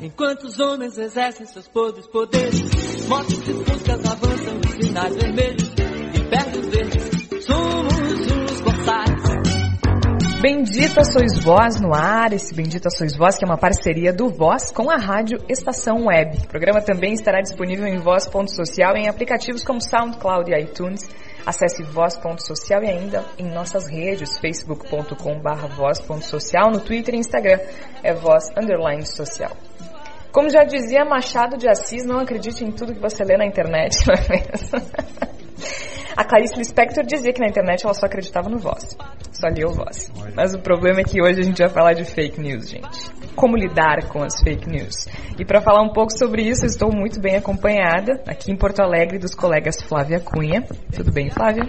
Enquanto os homens exercem seus podres poderes, motos e fuscas avançam em sinais vermelhos e perto verdes, somos os. Bendita Sois Voz no ar, esse Bendita Sois Voz que é uma parceria do Voz com a rádio Estação Web. O programa também estará disponível em voz.social em aplicativos como SoundCloud e iTunes. Acesse voz.social e ainda em nossas redes, facebook.com barra voz.social, no Twitter e Instagram é voz underline social. Como já dizia Machado de Assis, não acredite em tudo que você lê na internet, não é mesmo? A Clarice Lispector dizia que na internet ela só acreditava no Voz. Só lia o Voz. Mas o problema é que hoje a gente vai falar de fake news, gente. Como lidar com as fake news. E para falar um pouco sobre isso, eu estou muito bem acompanhada aqui em Porto Alegre dos colegas Flávia Cunha. Tudo bem, Flávia?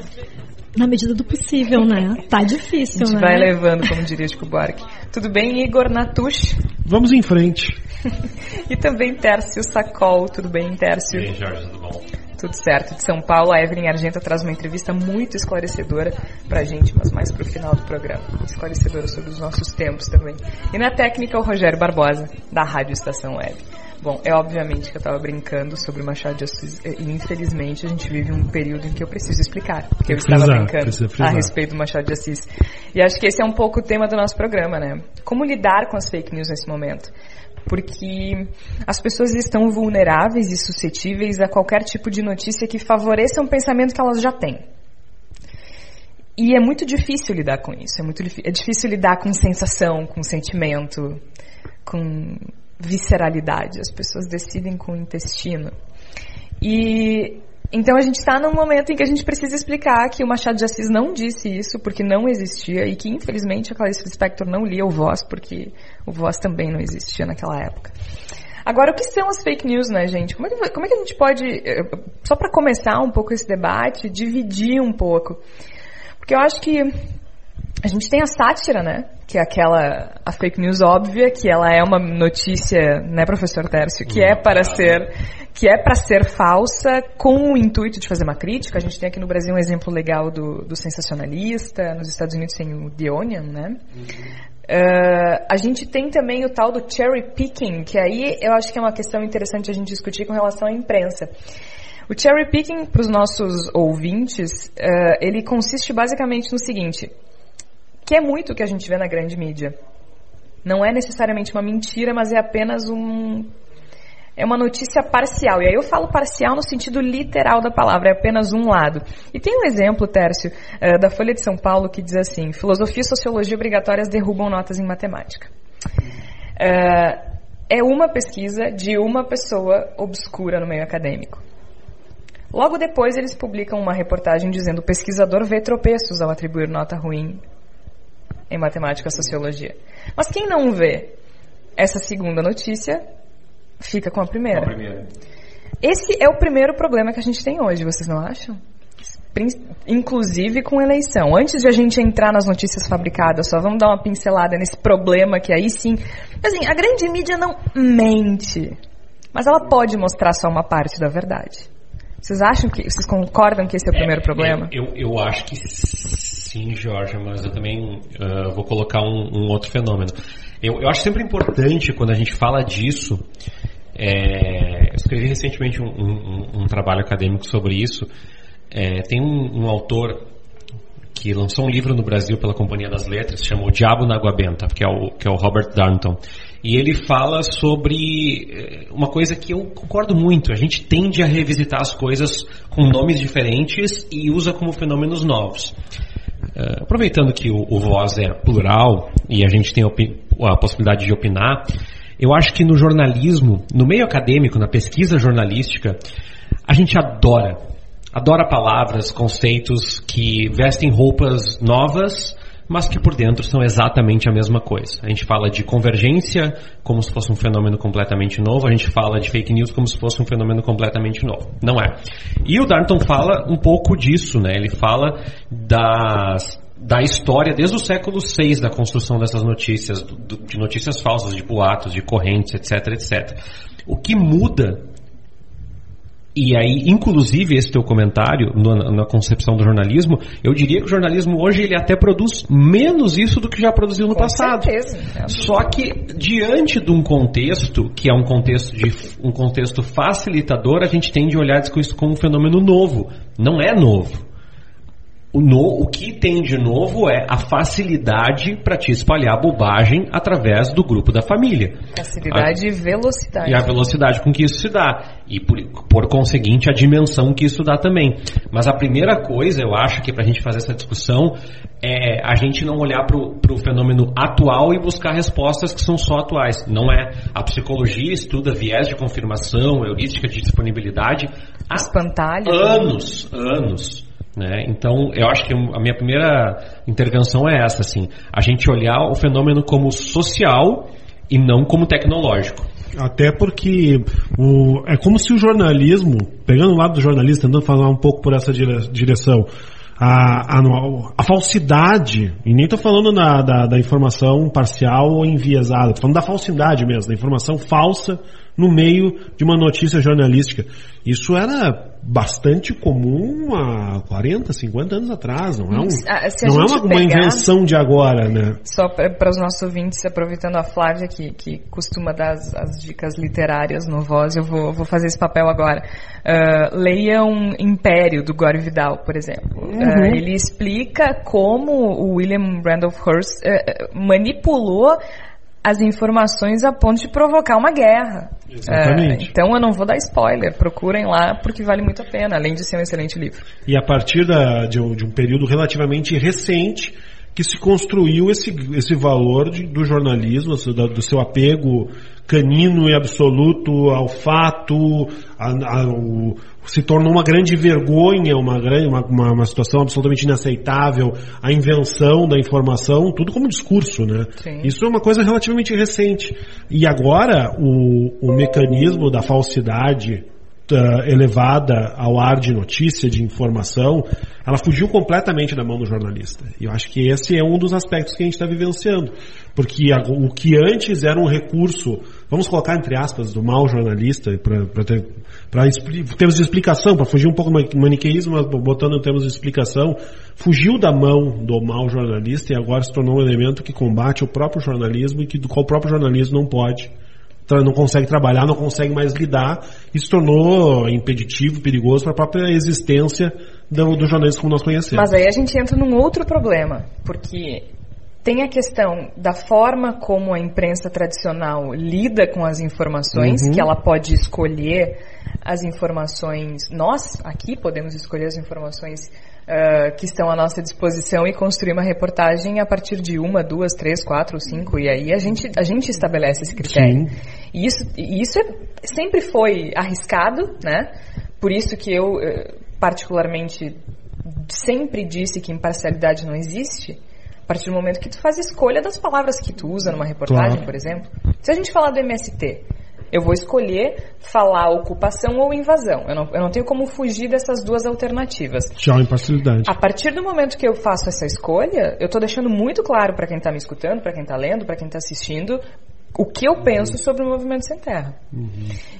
Na medida do possível, né? Tá difícil, A gente né? vai levando, como diria Chico Buarque. Tudo bem, Igor Natush? Vamos em frente. E também Tércio Sacol. Tudo bem, Tércio? E aí, Jorge, tudo bom? Tudo certo. De São Paulo, a Evelyn Argenta traz uma entrevista muito esclarecedora pra gente, mas mais pro final do programa. Esclarecedora sobre os nossos tempos também. E na técnica, o Rogério Barbosa, da Rádio Estação Web. Bom, é obviamente que eu tava brincando sobre Machado de Assis e infelizmente a gente vive um período em que eu preciso explicar, porque eu estava brincando a respeito do Machado de Assis. E acho que esse é um pouco o tema do nosso programa, né? Como lidar com as fake news nesse momento? Porque as pessoas estão vulneráveis e suscetíveis a qualquer tipo de notícia que favoreça um pensamento que elas já têm. E é muito difícil lidar com isso. É muito é difícil lidar com sensação, com sentimento, com visceralidade. As pessoas decidem com o intestino. E então a gente está num momento em que a gente precisa explicar que o Machado de Assis não disse isso porque não existia e que infelizmente a Clarice Lispector não lia o Voz porque o Voz também não existia naquela época. Agora, o que são as fake news, né, gente? Como é que, como é que a gente pode, eh, só para começar um pouco esse debate, dividir um pouco? Porque eu acho que a gente tem a sátira, né? Que é aquela, a fake news óbvia, que ela é uma notícia, né, professor Tércio, que é para ser, que é para ser falsa, com o intuito de fazer uma crítica. A gente tem aqui no Brasil um exemplo legal do, do sensacionalista, nos Estados Unidos tem o The Onion, né? Uh, a gente tem também o tal do cherry picking, que aí eu acho que é uma questão interessante a gente discutir com relação à imprensa. O cherry picking, para os nossos ouvintes, uh, ele consiste basicamente no seguinte, que é muito o que a gente vê na grande mídia. Não é necessariamente uma mentira, mas é apenas um é uma notícia parcial. E aí eu falo parcial no sentido literal da palavra, é apenas um lado. E tem um exemplo, Tércio, eh, da Folha de São Paulo que diz assim: filosofia e sociologia obrigatórias derrubam notas em matemática. Eh, É uma pesquisa de uma pessoa obscura no meio acadêmico. Logo depois eles publicam uma reportagem dizendo o pesquisador vê tropeços ao atribuir nota ruim em matemática e sociologia. Mas quem não vê essa segunda notícia fica com a primeira. Bom, primeiro. Esse é o primeiro problema que a gente tem hoje, vocês não acham? Inclusive com eleição. Antes de a gente entrar nas notícias fabricadas, só vamos dar uma pincelada nesse problema que aí sim. Assim, a grande mídia não mente, mas ela pode mostrar só uma parte da verdade. Vocês acham que. Vocês concordam que esse é o primeiro problema? Eu, eu, eu acho que sim, Jorge, mas eu também ah, vou colocar um, um outro fenômeno. Eu, eu acho sempre importante quando a gente fala disso. é, eu escrevi recentemente um, um- um trabalho acadêmico sobre isso. É, tem um, autor que lançou um livro no Brasil pela Companhia das Letras, chama O Diabo na Água Benta, que é o, que é o Robert Darnton. E ele fala sobre eh, uma coisa que eu concordo muito. A gente tende a revisitar as coisas com nomes diferentes e usa como fenômenos novos. Eh, aproveitando que o, o Voz é plural e a gente tem a, possibilidade de opinar, eu acho que no jornalismo, no meio acadêmico, na pesquisa jornalística, a gente adora adora palavras, conceitos que vestem roupas novas, mas que por dentro são exatamente a mesma coisa. A gente fala de convergência como se fosse um fenômeno completamente novo, a gente fala de fake news como se fosse um fenômeno completamente novo. Não é. E o Darnton fala um pouco disso, né? Ele fala das da história desde o século VI da construção dessas notícias, de notícias falsas, de boatos, de correntes, etc, etc. O que muda E aí, inclusive, esse teu comentário no, na concepção do jornalismo, eu diria que o jornalismo hoje ele até produz menos isso do que já produziu no Com passado. certeza. Só que diante de um contexto que é um contexto de um contexto facilitador, a gente tende a olhar isso como um fenômeno novo. Não é novo. O, no- o que tem de novo é a facilidade para te espalhar bobagem através do grupo da família. Facilidade e velocidade. E a velocidade com que isso se dá. E por, por conseguinte, a dimensão que isso dá também. Mas a primeira coisa, eu acho que para a gente fazer essa discussão, é a gente não olhar para o fenômeno atual e buscar respostas que são só atuais. Não é. A psicologia estuda viés de confirmação, heurística de disponibilidade há Espantalho. anos, anos. Né? Então, eu acho que a minha primeira intervenção é essa, assim, a gente olhar o fenômeno como social e não como tecnológico. Até porque o- é como se o jornalismo, pegando o lado do jornalista, tentando falar um pouco por essa dire- direção, a, a- a falsidade, e nem estou falando na- da, da informação parcial ou enviesada, estou falando da falsidade mesmo, da informação falsa no meio de uma notícia jornalística. Isso era bastante comum há 40, 50 anos atrás, não é, um, se a não é uma, uma pegar- invenção de agora, né? Só para os nossos ouvintes, aproveitando a Flávia, que, que costuma dar as, as dicas literárias no Voz, eu vou, vou fazer esse papel agora. Ah, leia um Império, do Gore Vidal, por exemplo. Ah, ele explica como o William Randolph Hearst eh, manipulou as informações a ponto de provocar uma guerra. Exatamente. Ah, então eu não vou dar spoiler, procurem lá porque vale muito a pena, além de ser um excelente livro. E a partir da- de, um, de um período relativamente recente que se construiu esse, esse valor de- do jornalismo, do, do seu apego canino e absoluto ao fato, a- a- o- se tornou uma grande vergonha, uma, grande, uma, uma, uma situação absolutamente inaceitável, a invenção da informação, tudo como discurso, né? Sim. Isso é uma coisa relativamente recente. E agora o, o mecanismo da falsidade uh, elevada ao ar de notícia, de informação, ela fugiu completamente da mão do jornalista. E eu acho que esse é um dos aspectos que a gente está vivenciando. Porque a- o que antes era um recurso, vamos colocar entre aspas, do mau jornalista, para ter para termos de explicação, para fugir um pouco do maniqueísmo, mas botando em termos de explicação, fugiu da mão do mau jornalista e agora se tornou um elemento que combate o próprio jornalismo e que do qual o próprio jornalismo não pode não consegue trabalhar, não consegue mais lidar e se tornou impeditivo, perigoso para a própria existência do, do jornalismo como nós conhecemos. Mas aí a gente entra num outro problema, porque tem a questão da forma como a imprensa tradicional lida com as informações, Uhum. que ela pode escolher as informações. Nós, aqui, podemos escolher as informações ah, que estão à nossa disposição e construir uma reportagem a partir de uma, duas, três, quatro, cinco, e aí a gente, a gente estabelece esse critério. E isso, e isso é- sempre foi arriscado, né? Por isso que eu, eh, particularmente, sempre disse que imparcialidade não existe. A partir do momento que tu faz escolha das palavras que tu usa numa reportagem, Claro. por exemplo. Se a gente falar do MST, eu vou escolher falar ocupação ou invasão. Eu não, eu não tenho como fugir dessas duas alternativas. Já a imparcialidade. A partir do momento que eu faço essa escolha, eu estou deixando muito claro para quem está me escutando, para quem está lendo, para quem está assistindo, o que eu penso sobre o movimento sem terra.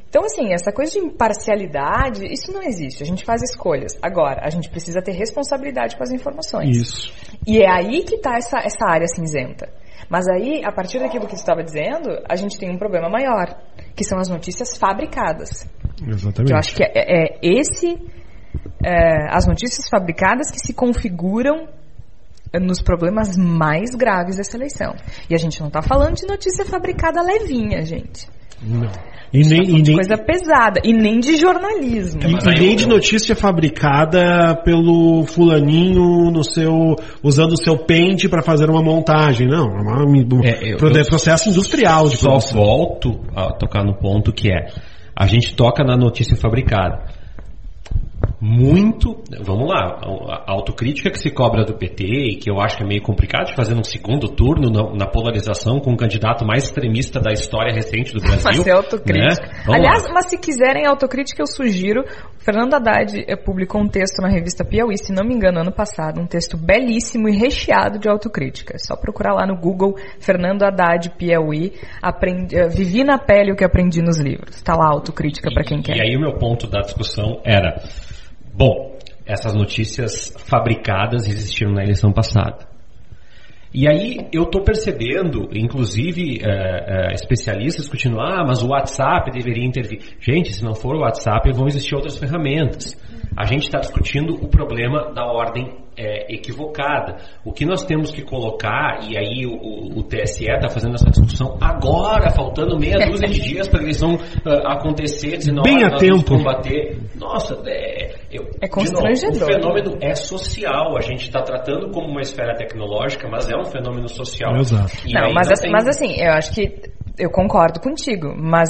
Então, assim, essa coisa de imparcialidade, isso não existe. A gente faz escolhas. Agora, a gente precisa ter responsabilidade com as informações. Isso. E é aí que está essa, essa área cinzenta. Mas aí, a partir daquilo que você estava dizendo, a gente tem um problema maior, que são as notícias fabricadas. Exatamente. Que eu acho que é, é esse, é, as notícias fabricadas que se configuram nos problemas mais graves dessa eleição. E a gente não está falando de notícia fabricada levinha, gente. Não. E nem, e De nem, coisa pesada. E nem de jornalismo. e- e nem de notícia fabricada pelo fulaninho no seu usando o seu pente para fazer uma montagem. Não, é uma- um É, eu- pro- eu- processo industrial de Só produção. volto a tocar no ponto que é a gente toca na notícia fabricada. Muito. Vamos lá, a autocrítica que se cobra do PT e que eu acho que é meio complicado de fazer num segundo turno na, na polarização com o candidato mais extremista da história recente do Brasil. Mas é autocrítica. Né? Aliás, lá. mas se quiserem autocrítica, eu sugiro. Fernando Haddad eh, publicou um texto na revista Piauí, se não me engano, ano passado. Um texto belíssimo e recheado de autocrítica. É só procurar lá no Google Fernando Haddad Piauí. Aprendi, uh, vivi na pele o que aprendi nos livros. Está lá a autocrítica para quem quer. E aí o meu ponto da discussão era Bom, essas notícias fabricadas existiram na eleição passada. E aí eu estou percebendo, inclusive é, é, especialistas discutindo, ah, mas o WhatsApp deveria intervir. Gente, se não for o WhatsApp, vão existir outras ferramentas. A gente está discutindo o problema da ordem é, equivocada. O que nós temos que colocar, e aí o, o, o TSE está fazendo essa discussão agora, faltando meia dúzia de dias para a eleição uh, acontecer, dizendo, Bem a nós tempo. vamos combater. Nossa, é, eu, É de novo, constrangedor. o fenômeno é social. A gente está tratando como uma esfera tecnológica, mas é um fenômeno social. Exato. Não, mas, não tem- mas assim, eu acho que eu concordo contigo, mas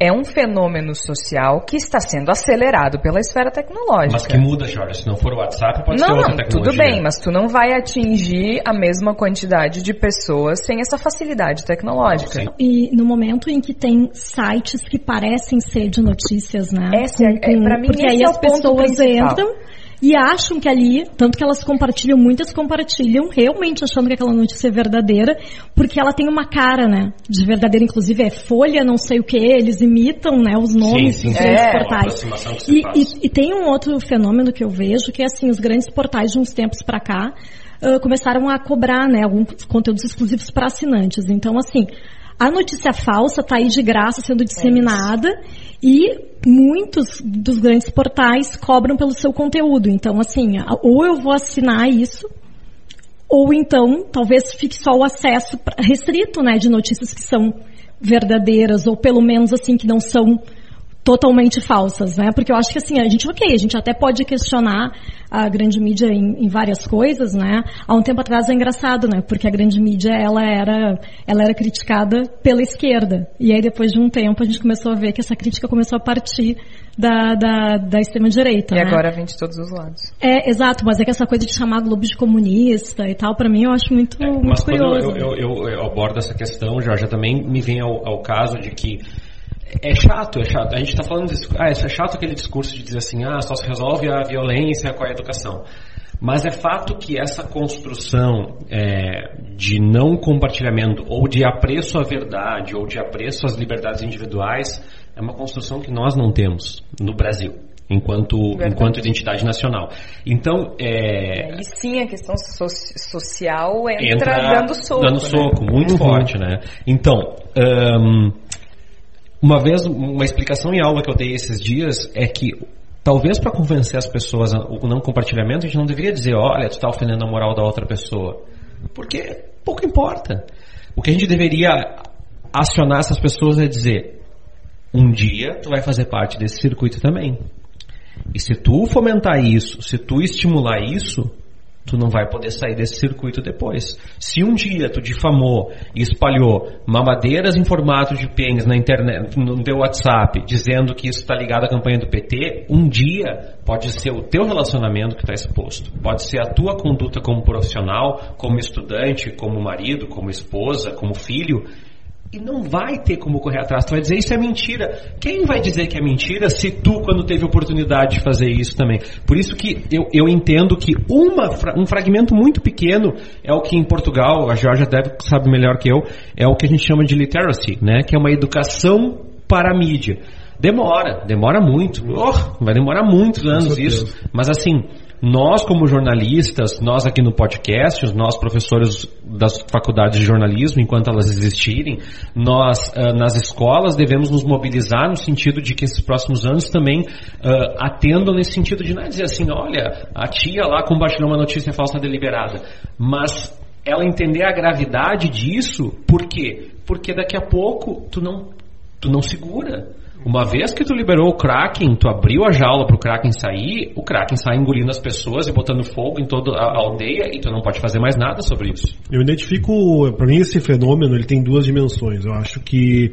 é um fenômeno social que está sendo acelerado pela esfera tecnológica. Mas que muda, Jorge. Se não for o WhatsApp, pode ser não, outra não, tecnologia. tudo bem, mas tu não vai atingir a mesma quantidade de pessoas sem essa facilidade tecnológica. Sim. E no momento em que tem sites que parecem ser de notícias, né? É- é- pra mim, porque esse aí é as o ponto pessoas principal. entram e acham que ali, tanto que elas compartilham, muitas compartilham, realmente achando que aquela notícia é verdadeira, porque ela tem uma cara, né? De verdadeira, inclusive é Folha, não sei o que, eles imitam, né? Os nomes sim, dos sim. grandes É, portais. E, e- e tem um outro fenômeno que eu vejo, que é assim, os grandes portais de uns tempos pra cá, ah, começaram a cobrar, né, alguns conteúdos exclusivos para assinantes. Então, assim, a notícia falsa está aí de graça sendo disseminada e muitos dos grandes portais cobram pelo seu conteúdo. Então, assim, ou eu vou assinar isso, ou então talvez fique só o acesso restrito, né, de notícias que são verdadeiras ou pelo menos assim que não são totalmente falsas, né? Porque eu acho que assim, a gente, ok, a gente até pode questionar a grande mídia em, em várias coisas, né? Há um tempo atrás é engraçado, né? Porque a grande mídia, ela era, ela era criticada pela esquerda. E aí depois de um tempo a gente começou a ver que essa crítica começou a partir da, da, da extrema-direita, E né? agora vem de todos os lados. É, exato, mas é que essa coisa de chamar a Globo de comunista e tal, pra mim eu acho muito, É, muito mas quando curioso. eu, eu, eu- eu abordo essa questão, Jorge, também me vem ao, ao caso de que é chato, é chato. A gente está falando disso, ah, isso é chato aquele discurso de dizer assim, ah, só se resolve a violência com a educação. Mas é fato que essa construção é, de não compartilhamento ou de apreço à verdade ou de apreço às liberdades individuais é uma construção que nós não temos no Brasil. Enquanto, Verdade. enquanto identidade nacional. Então, é, E sim, a questão so- social entra, dando soco. Dando né? soco, muito Uhum. forte, né? Então, ahn, uma vez, uma explicação em aula que eu dei esses dias é que talvez para convencer as pessoas o não compartilhamento, a gente não deveria dizer, olha, tu está ofendendo a moral da outra pessoa. Porque pouco importa. O que a gente deveria acionar essas pessoas é dizer, um dia tu vai fazer parte desse circuito também. E se tu fomentar isso, se tu estimular isso, tu não vai poder sair desse circuito depois. Se um dia tu difamou e espalhou mamadeiras em formato de pens na internet, no teu WhatsApp, dizendo que isso está ligado à campanha do PT, um dia pode ser o teu relacionamento que está exposto. Pode ser a tua conduta como profissional, como estudante, como marido, como esposa, como filho. E não vai ter como correr atrás. Tu vai dizer isso é mentira. Quem vai dizer que é mentira se tu, quando teve oportunidade de fazer isso também? Por isso que eu, eu entendo que uma, um fragmento muito pequeno é o que em Portugal, a Georgia deve sabe melhor que eu, é o que a gente chama de literacy, né? Que é uma educação para a mídia. Demora, demora muito. Oh, vai demorar muitos anos isso. Mas assim, nós como jornalistas, nós aqui no podcast, nós professores das faculdades de jornalismo, enquanto elas existirem, nós ah, nas escolas devemos nos mobilizar no sentido de que esses próximos anos também ah, atendam nesse sentido de não é dizer assim, olha, a tia lá compartilhou uma notícia falsa deliberada, mas ela entender a gravidade disso, por quê? Porque daqui a pouco tu não, tu não segura. Uma vez que tu liberou o Kraken, tu abriu a jaula pro Kraken sair, o Kraken sai engolindo as pessoas e botando fogo em toda a aldeia e tu não pode fazer mais nada sobre isso. Eu identifico, para mim esse fenômeno ele tem duas dimensões. Eu acho que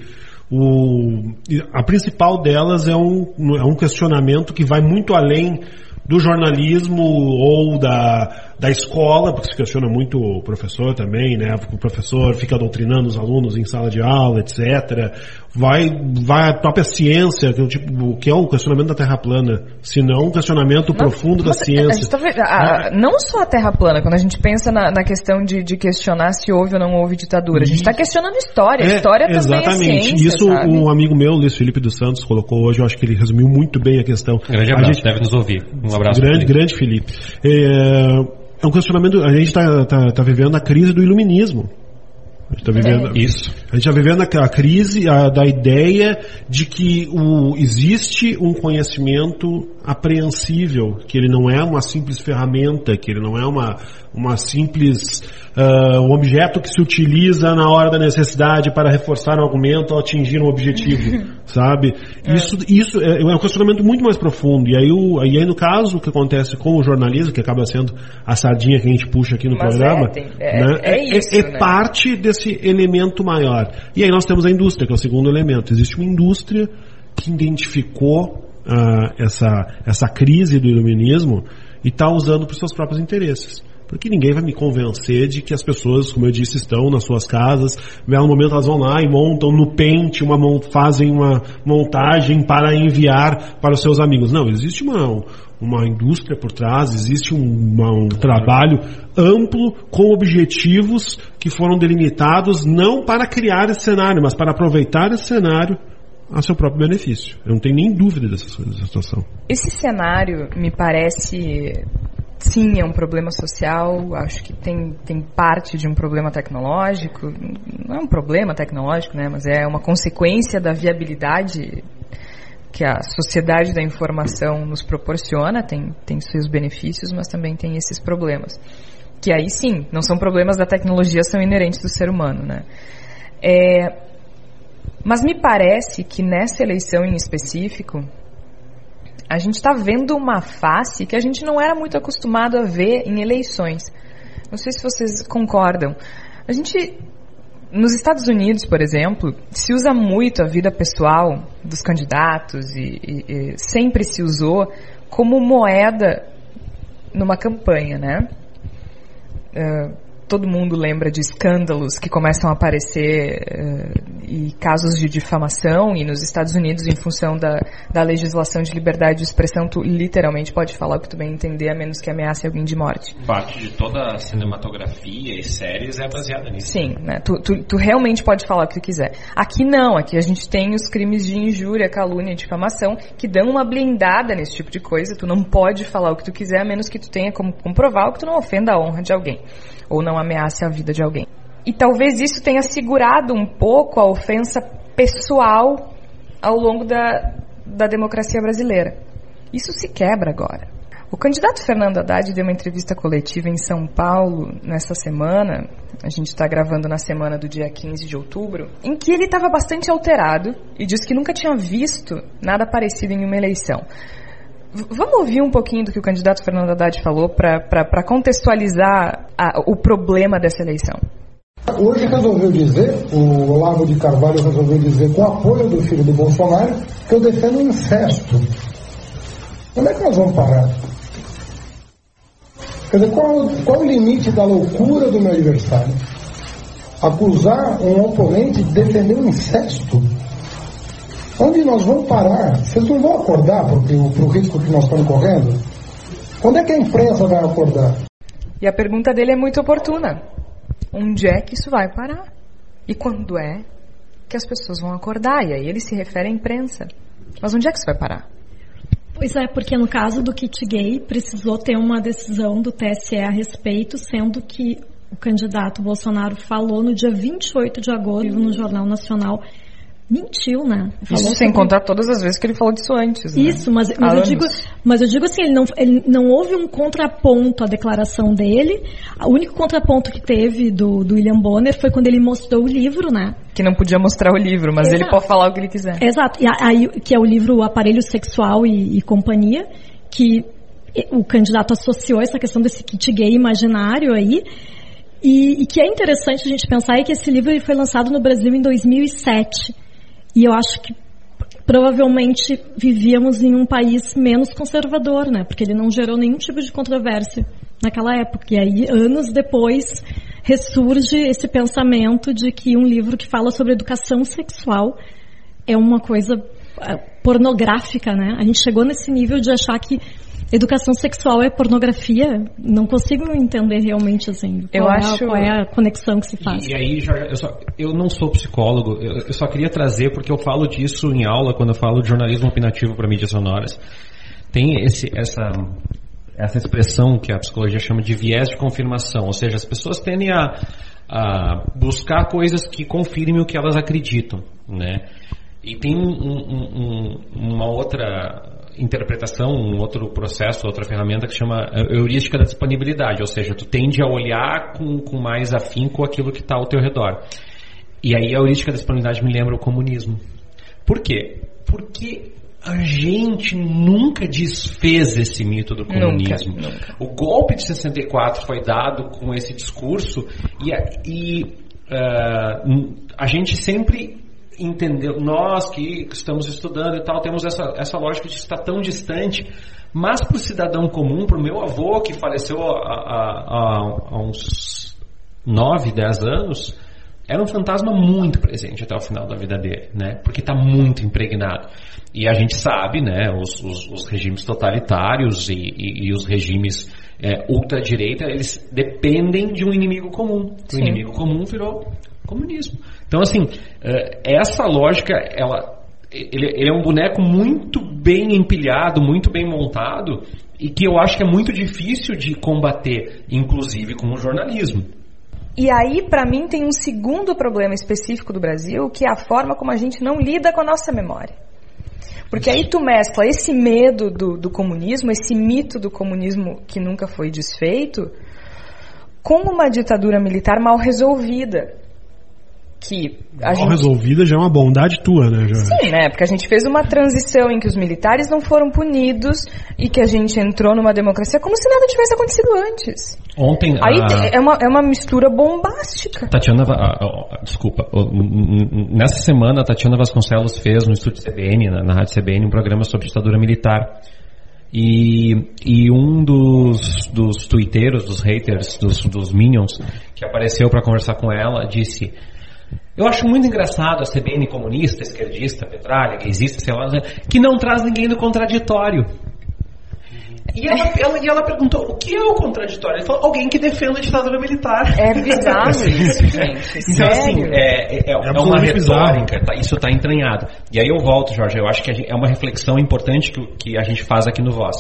o, a principal delas é um, é um questionamento que vai muito além do jornalismo ou da, da escola, porque se questiona muito o professor também, né? O professor fica doutrinando os alunos em sala de aula, etc. Vai, vai a própria ciência, que, é o tipo, que é o questionamento da Terra plana, se não um questionamento Mas- profundo da a ciência. tá vendo- a- a- não só a Terra plana, quando a gente pensa na, na questão de, de questionar se houve ou não houve ditadura, a gente está questionando história. A É, história também exatamente. é ciência, Isso sabe? um amigo meu, Luiz Felipe dos Santos, colocou hoje, eu acho que ele resumiu muito bem a questão. Grande A abraço, gente- deve nos ouvir. Um abraço. grande, grande Felipe. É, é um questionamento, a gente está tá, tá vivendo a crise do iluminismo. A gente está vivendo, É, Isso. a gente está vivendo a, a crise a- da ideia de que o, existe um conhecimento apreensível, que ele não é uma simples ferramenta, que ele não é uma, uma simples ah, um objeto que se utiliza na hora da necessidade para reforçar um argumento ou atingir um objetivo, sabe? Isso, isso é, é um questionamento muito mais profundo. E aí, o, e aí, no caso, o que acontece com o jornalismo, que acaba sendo a sardinha que a gente puxa aqui no Mas programa, é, tem- é- né? é isso, é né? parte desse elemento maior. E aí nós temos a indústria, que é o segundo elemento. Existe uma indústria que identificou ah, essa, essa crise do iluminismo e está usando para os seus próprios interesses. Porque ninguém vai me convencer de que as pessoas, como eu disse, estão nas suas casas, no momento elas vão lá e montam no pente, uma, fazem uma montagem para enviar para os seus amigos. Não, existe uma, uma indústria por trás, existe um, uma- um trabalho amplo com objetivos que foram delimitados não para criar esse cenário, mas para aproveitar esse cenário a seu próprio benefício. Eu não tenho nem dúvida dessa, dessa situação. Esse cenário me parece, sim, é um problema social, acho que tem, tem parte de um problema tecnológico, não é um problema tecnológico, né, mas é uma consequência da viabilidade que a sociedade da informação nos proporciona, tem, tem seus benefícios, mas também tem esses problemas. Que aí sim, não são problemas da tecnologia, são inerentes do ser humano, né. É, mas me parece que nessa eleição em específico, a gente está vendo uma face que a gente não era muito acostumado a ver em eleições. Não sei se vocês concordam. A gente, nos Estados Unidos, por exemplo, se usa muito a vida pessoal dos candidatos e, e- e sempre se usou como moeda numa campanha, né? Eh, todo mundo lembra de escândalos que começam a aparecer eh, e casos de difamação e nos Estados Unidos em função da, da legislação de liberdade de expressão tu literalmente pode falar o que tu bem entender a menos que ameace alguém de morte. Parte de toda a cinematografia e séries é baseada nisso. Sim, né? Tu, tu, tu realmente pode falar o que tu quiser. Aqui não, aqui a gente tem os crimes de injúria, calúnia e difamação que dão uma blindada nesse tipo de coisa. Tu não pode falar o que tu quiser a menos que tu tenha como comprovar que tu não ofenda a honra de alguém ou não ameace a vida de alguém. E talvez isso tenha segurado um pouco a ofensa pessoal ao longo da, da democracia brasileira. Isso se quebra agora. O candidato Fernando Haddad deu uma entrevista coletiva em São Paulo nessa semana, a gente está gravando na semana do dia 15 de outubro, em que ele estava bastante alterado e disse que nunca tinha visto nada parecido em uma eleição. Vamos ouvir um pouquinho do que o candidato Fernando Haddad falou para contextualizar a- o problema dessa eleição. Hoje resolveu dizer, o Olavo de Carvalho resolveu dizer, com apoio do filho do Bolsonaro, que eu defendo o incesto. Onde é que nós vamos parar? Quer dizer, qual, qual o limite da loucura do meu adversário? Acusar um oponente de defender o incesto? Onde nós vamos parar? Vocês não vão acordar para o risco que nós estamos correndo? Quando é que a imprensa vai acordar? E a pergunta dele é muito oportuna. Onde é que isso vai parar? E quando é que as pessoas vão acordar? E aí ele se refere à imprensa. Mas onde é que isso vai parar? Pois é, porque no caso do kit gay precisou ter uma decisão do TSE a respeito, sendo que o candidato Bolsonaro falou no dia 28 de agosto no Jornal Nacional. Mentiu, né? Falou Isso sem contar todas as vezes que ele falou disso antes. né? Isso, mas, mas eu digo, mas eu digo assim, ele não, ele não houve um contraponto à declaração dele. O único contraponto que teve do, do William Bonner foi quando ele mostrou o livro, né? Que não podia mostrar o livro, mas ele Exato. pode falar o que ele quiser. Exato, e aí, que é o livro Aparelho Sexual e, e Companhia, que o candidato associou essa questão desse kit gay imaginário aí, e, e que é interessante a gente pensar é que esse livro ele foi lançado no Brasil em 2007, e eu acho que provavelmente vivíamos em um país menos conservador, né? Porque ele não gerou nenhum tipo de controvérsia naquela época. E aí, anos depois, ressurge esse pensamento de que um livro que fala sobre educação sexual é uma coisa é, pornográfica, né? A gente chegou nesse nível de achar que educação sexual é pornografia. Não consigo entender realmente assim. Eu qual, acho... é, qual é a conexão que se faz. E, e aí, Jorge, eu, só, eu, não sou psicólogo, eu, eu, só queria trazer, porque eu falo disso em aula quando eu falo de jornalismo opinativo para mídias sonoras. Tem esse, essa, essa expressão que a psicologia chama de viés de confirmação, ou seja, as pessoas tendem a, a buscar coisas que confirmem o que elas acreditam, né? E tem um, um, uma outra interpretação, um outro processo, outra ferramenta que chama heurística da disponibilidade, ou seja, tu tende a olhar com, com mais afinco aquilo que está ao teu redor. E aí a heurística da disponibilidade me lembra o comunismo. Por quê? Porque a gente nunca desfez esse mito do comunismo. Nunca, nunca. O golpe de 64 foi dado com esse discurso e, e uh, a gente sempre entendeu, nós que estamos estudando e tal, temos essa, essa lógica de estar tão distante, mas para o cidadão comum, para o meu avô que faleceu há, uns 9, 10 anos, era um fantasma muito presente até o final da vida dele, né? Porque está muito impregnado. E a gente sabe, né, os, os, os regimes totalitários e, e, e os regimes é, ultradireita, eles dependem de um inimigo comum. O inimigo comum virou comunismo. Então, assim, é, essa lógica, ela, ele, ele, é um boneco muito bem empilhado, muito bem montado, e que eu acho que é muito difícil de combater, inclusive com o jornalismo. E aí, para mim, tem um segundo problema específico do Brasil, que é a forma como a gente não lida com a nossa memória. Porque aí tu mescla esse medo do, do comunismo, esse mito do comunismo que nunca foi desfeito, com uma ditadura militar mal resolvida que a Mal gente... resolvida já é uma bondade tua, né? Já. Sim, né? Porque a gente fez uma transição em que os militares não foram punidos e que a gente entrou numa democracia como se nada tivesse acontecido antes. Ontem. Aí a... é, uma, é uma mistura bombástica. Tatiana. desculpa. Nessa semana, a Tatiana Vasconcelos fez no estúdio CBN, na, na Rádio CBN, um programa sobre ditadura militar. E, e um dos, dos twitteiros, dos haters, dos, dos minions, que apareceu para conversar com ela, disse eu acho muito engraçado a CBN comunista, esquerdista, petralha, gaysista, sei lá, que não traz ninguém do contraditório. E ela, ela, e ela perguntou, o que é o contraditório? Ele falou, alguém que defenda a ditadura militar. É bizarro isso, gente. Então, assim, Sério? é, é, é, é uma retórica, tá, isso está entranhado. E aí eu volto, Jorge, eu acho que gente, é uma reflexão importante que, que a gente faz aqui no Voz.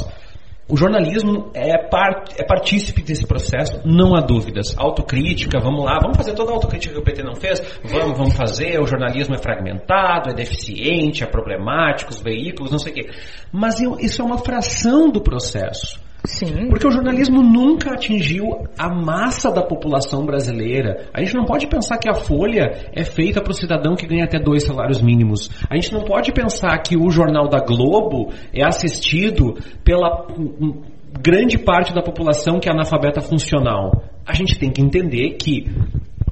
O jornalismo é, part, é partícipe desse processo, não há dúvidas. Autocrítica, vamos lá, vamos fazer toda a autocrítica que o PT não fez? Vamos, vamos fazer. O jornalismo é fragmentado, é deficiente, é problemático, os veículos, não sei o quê. Mas eu, isso é uma fração do processo. Sim. Porque o jornalismo nunca atingiu a massa da população brasileira. A gente não pode pensar que a Folha é feita para o cidadão que ganha até dois salários mínimos. A gente não pode pensar que o Jornal da Globo é assistido pela grande parte da população que é analfabeta funcional. A gente tem que entender que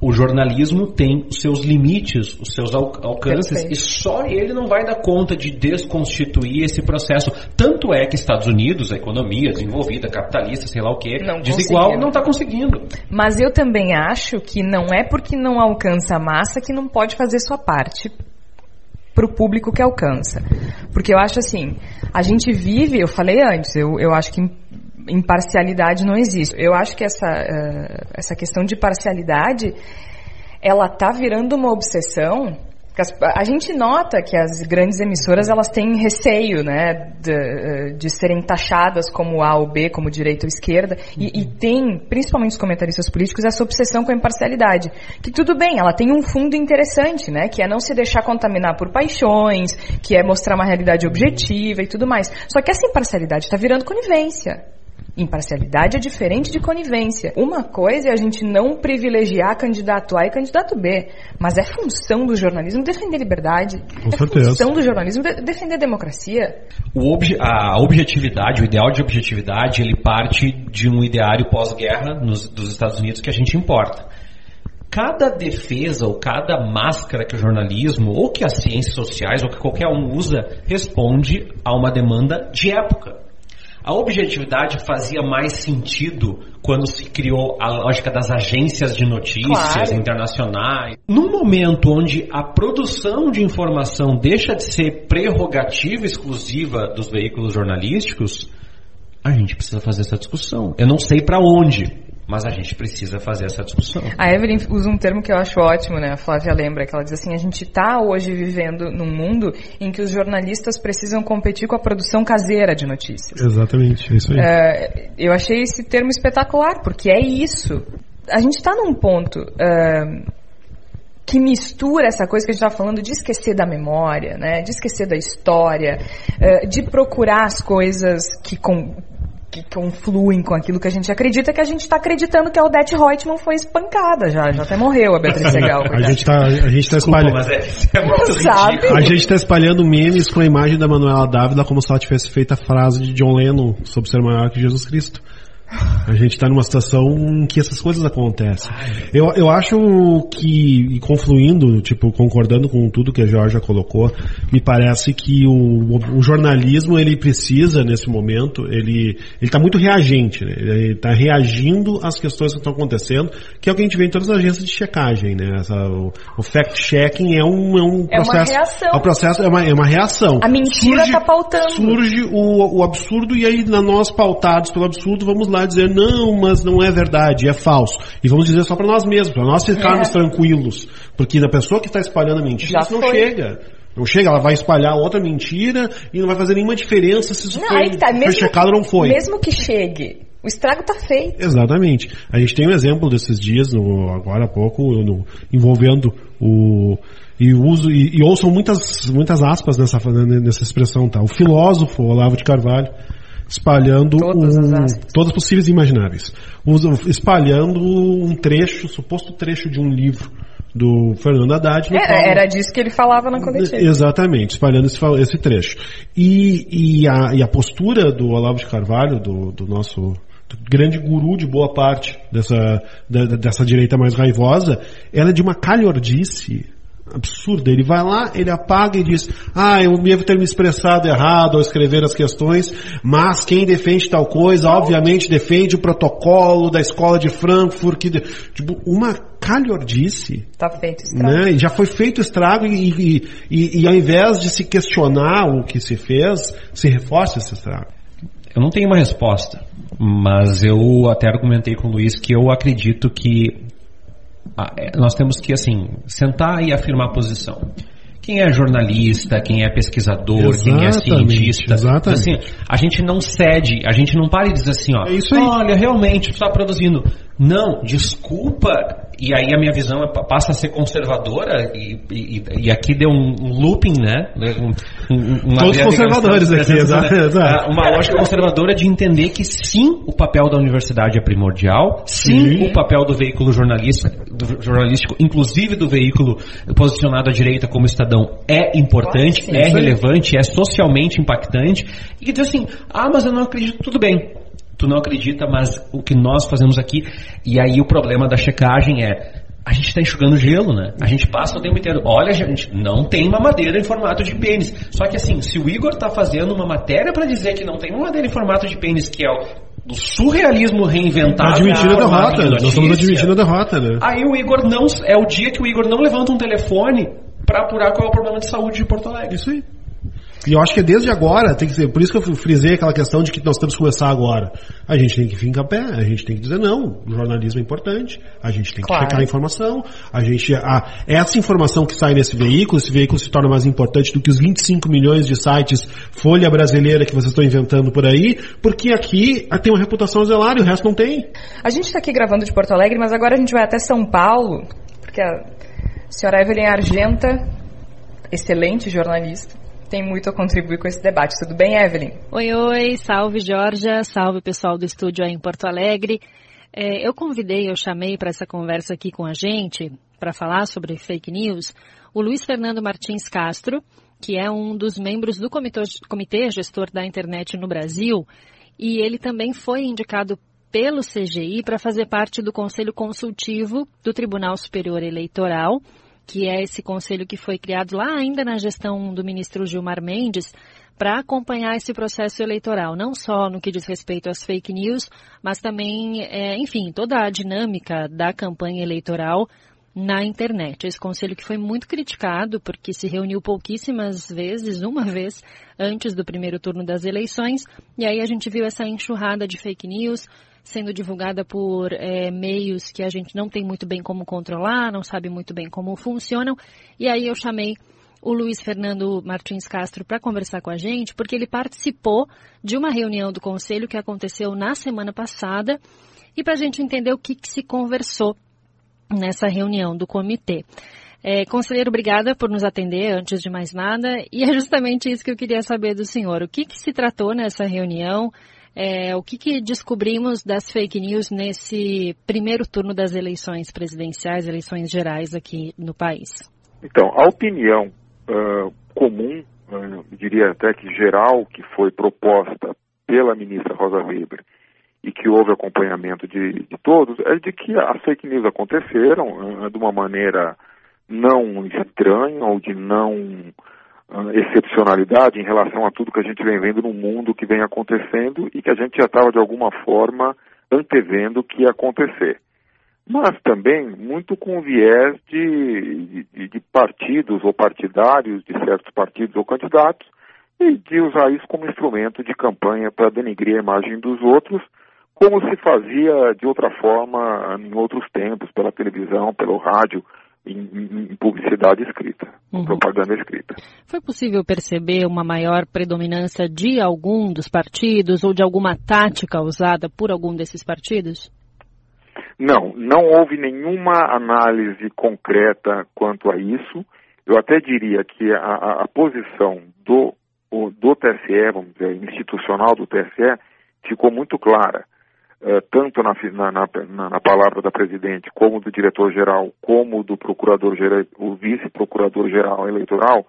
o jornalismo tem os seus limites, os seus alcances, Perfeito. e só ele não vai dar conta de desconstituir esse processo. Tanto é que Estados Unidos, a economia desenvolvida, capitalista, sei lá o que, desigual, não está conseguindo. Mas eu também acho que não é porque não alcança a massa que não pode fazer sua parte para o público que alcança. Porque eu acho assim, a gente vive, eu falei antes, eu, eu acho que imparcialidade não existe. Eu acho que essa, uh, essa questão de parcialidade, ela tá virando uma obsessão. A gente nota que as grandes emissoras elas têm receio, né, de, eh, de serem taxadas como A ou B, como direita ou esquerda, e, e tem, principalmente os comentaristas políticos, essa obsessão com a imparcialidade. Que tudo bem, ela tem um fundo interessante, né, que é não se deixar contaminar por paixões, que é mostrar uma realidade objetiva e tudo mais. Só que essa imparcialidade está virando conivência. Imparcialidade é diferente de conivência. Uma coisa é a gente não privilegiar candidato A e candidato B, mas é função do jornalismo defender liberdade. Com é certeza. função do jornalismo de defender democracia. Obje a objetividade, o ideal de objetividade, ele parte de um ideário pós-guerra dos Estados Unidos que a gente importa. cada defesa ou cada máscara que o jornalismo, ou que as ciências sociais, ou que qualquer um usa, responde a uma demanda de época. A objetividade fazia mais sentido quando se criou a lógica das agências de notícias Claro. internacionais. Num momento onde a produção de informação deixa de ser prerrogativa exclusiva dos veículos jornalísticos, a gente precisa fazer essa discussão. Eu não sei para onde, mas a gente precisa fazer essa discussão. A Evelyn usa um termo que eu acho ótimo, né? A Flávia lembra, que ela diz assim, a gente está hoje vivendo num mundo em que os jornalistas precisam competir com a produção caseira de notícias. Exatamente, é isso aí. É, eu achei esse termo espetacular, porque é isso. A gente está num ponto é, que mistura essa coisa que a gente está falando de esquecer da memória, né? de esquecer da história, é, de procurar as coisas que, com, que confluem com aquilo que a gente acredita, que a gente está acreditando que a Odete Reutemann foi espancada já, já até morreu a Beatriz Segal. a gente tá, a gente tá espalhando. mas é, é muito Sabe? ridículo. A gente tá espalhando memes com a imagem da Manuela Dávila como se ela tivesse feito a frase de John Lennon sobre ser maior que Jesus Cristo. A gente tá numa situação em que essas coisas acontecem. Eu, eu acho que, e confluindo, tipo, concordando com tudo que a Georgia colocou, me parece que o, o jornalismo, ele precisa, nesse momento, ele, ele tá muito reagente, né? Ele tá reagindo às questões que estão acontecendo, que é o que a gente vê em todas as agências de checagem, né? Essa, o, o fact-checking é um, é um É uma processo... reação. É um processo, é uma, é uma reação. A mentira tá pautando. Surge o, o absurdo e aí nós pautados pelo absurdo vamos lá dizer não, mas não é verdade, é falso. E vamos dizer só para nós mesmos, para nós ficarmos É. tranquilos. Porque a pessoa que está espalhando a mentira, Já isso não foi. chega. Não chega, ela vai espalhar outra mentira e não vai fazer nenhuma diferença se isso Não, foi, tá. foi Mesmo, checado ou não foi. mesmo que chegue, o estrago tá feito. Exatamente. A gente tem um exemplo desses dias, no- agora há pouco, no- envolvendo o. E uso, e, e ouçam muitas, muitas aspas nessa, nessa expressão, tá? O filósofo Olavo de Carvalho espalhando Todas as um- todas possíveis e imagináveis. Espalhando um trecho, suposto trecho de um livro do Fernando Haddad. no qual- Era, era disso que ele falava na coletiva. Exatamente, espalhando esse, esse trecho. E, e, a, e a postura do Olavo de Carvalho, do, do nosso do grande guru de boa parte dessa, da- dessa direita mais raivosa, ela é de uma calhordice absurda. Ele vai lá, ele apaga e diz, ah, eu devo ter me expressado errado ao escrever as questões, mas quem defende tal coisa, obviamente defende o protocolo da escola de Frankfurt, que, de- tipo, uma calhordice Tá feito estrago. né? E já foi feito o estrago e, e, e, e ao invés de se questionar o que se fez, se reforça esse estrago. Eu não tenho uma resposta, mas eu até argumentei com o Luiz que eu acredito que nós temos que, assim, sentar e afirmar a posição. Quem é jornalista, quem é pesquisador, quem é Exatamente, cientista. exatamente. Assim, a gente não cede, a gente não para e diz assim, ó, É isso aí. olha, realmente, está produzindo. Não, desculpa, e aí a minha visão é- passa a ser conservadora, e, e- e aqui deu um, looping, né? Um, um, Todos conservadores aqui, exato, exato. Uma lógica conservadora de entender que sim, o papel da universidade é primordial, sim, Sim. o papel do veículo jornalista, do jornalístico, inclusive do veículo posicionado à direita como Estadão, é importante, sim. é relevante, é socialmente impactante, e diz assim, ah, mas eu não acredito, tudo bem. Tu não acredita, mas o que nós fazemos aqui, e aí o problema da checagem é, a gente está enxugando gelo, né? A gente passa o tempo inteiro. Olha, gente, não tem mamadeira em formato de pênis. Só que assim, se o Igor tá fazendo uma matéria para dizer que não tem mamadeira em formato de pênis, que é o do surrealismo reinventado. admitindo a derrota, de nós estamos admitindo a derrota, né? Aí o Igor não. É o dia que o Igor não levanta um telefone para apurar qual é o problema de saúde de Porto Alegre. Isso aí. E eu acho que é desde agora, tem que ser, por isso que eu frisei aquela questão de que nós temos que começar agora. A gente tem que ficar pé, a gente tem que dizer não, o jornalismo é importante, a gente tem que Claro. checar a informação, a gente, a, essa informação que sai nesse veículo, esse veículo se torna mais importante do que os 25 milhões de sites folha brasileira que vocês estão inventando por aí, porque aqui ah, tem uma reputação a e o resto não tem. A gente está aqui gravando de Porto Alegre, mas agora a gente vai até São Paulo, porque a senhora Evelyn Argenta, excelente jornalista, tem muito a contribuir com esse debate. Tudo bem, Evelyn? Oi, oi, salve Georgia, salve pessoal do estúdio aí em Porto Alegre. É, eu convidei, eu chamei para essa conversa aqui com a gente, para falar sobre fake news, o Luiz Fernando Martins Castro, que é um dos membros do comitê, comitê gestor da internet no Brasil, e ele também foi indicado pelo CGI para fazer parte do Conselho Consultivo do Tribunal Superior Eleitoral, que é esse conselho que foi criado lá ainda na gestão do ministro Gilmar Mendes, para acompanhar esse processo eleitoral, não só no que diz respeito às fake news, mas também, é, enfim, toda a dinâmica da campanha eleitoral na internet. Esse conselho que foi muito criticado porque se reuniu pouquíssimas vezes, uma vez antes do primeiro turno das eleições, e aí a gente viu essa enxurrada de fake news sendo divulgada por é, meios que a gente não tem muito bem como controlar, não sabe muito bem como funcionam, e aí eu chamei o Luiz Fernando Martins Castro para conversar com a gente, porque ele participou de uma reunião do Conselho que aconteceu na semana passada e para a gente entender o que, que, se conversou nessa reunião do comitê. É, conselheiro, obrigada por nos atender antes de mais nada e é justamente isso que eu queria saber do senhor. O que, que se tratou nessa reunião? É, o que, que descobrimos das fake news nesse primeiro turno das eleições presidenciais, eleições gerais aqui no país? Então, a opinião uh, comum, diria até que geral, que foi proposta pela ministra Rosa Weber e que houve acompanhamento de, de todos, é de que as fake news aconteceram uh, de uma maneira não estranha ou de não excepcionalidade em relação a tudo que a gente vem vendo no mundo que vem acontecendo e que a gente já estava de alguma forma antevendo que ia acontecer. Mas também muito com viés de, de, de, partidos ou partidários de certos partidos ou candidatos e de usar isso como instrumento de campanha para denigrir a imagem dos outros, como se fazia de outra forma em outros tempos, pela televisão, pelo rádio, em, em publicidade escrita, uhum. propaganda escrita. Foi possível perceber uma maior predominância de algum dos partidos ou de alguma tática usada por algum desses partidos? Não, não houve nenhuma análise concreta quanto a isso. Eu até diria que a, a, posição do, do TSE, vamos dizer, institucional do TSE, ficou muito clara, uh, tanto na, na, na, na, palavra da presidente, como do diretor-geral, como do procurador-geral, o vice-procurador-geral eleitoral,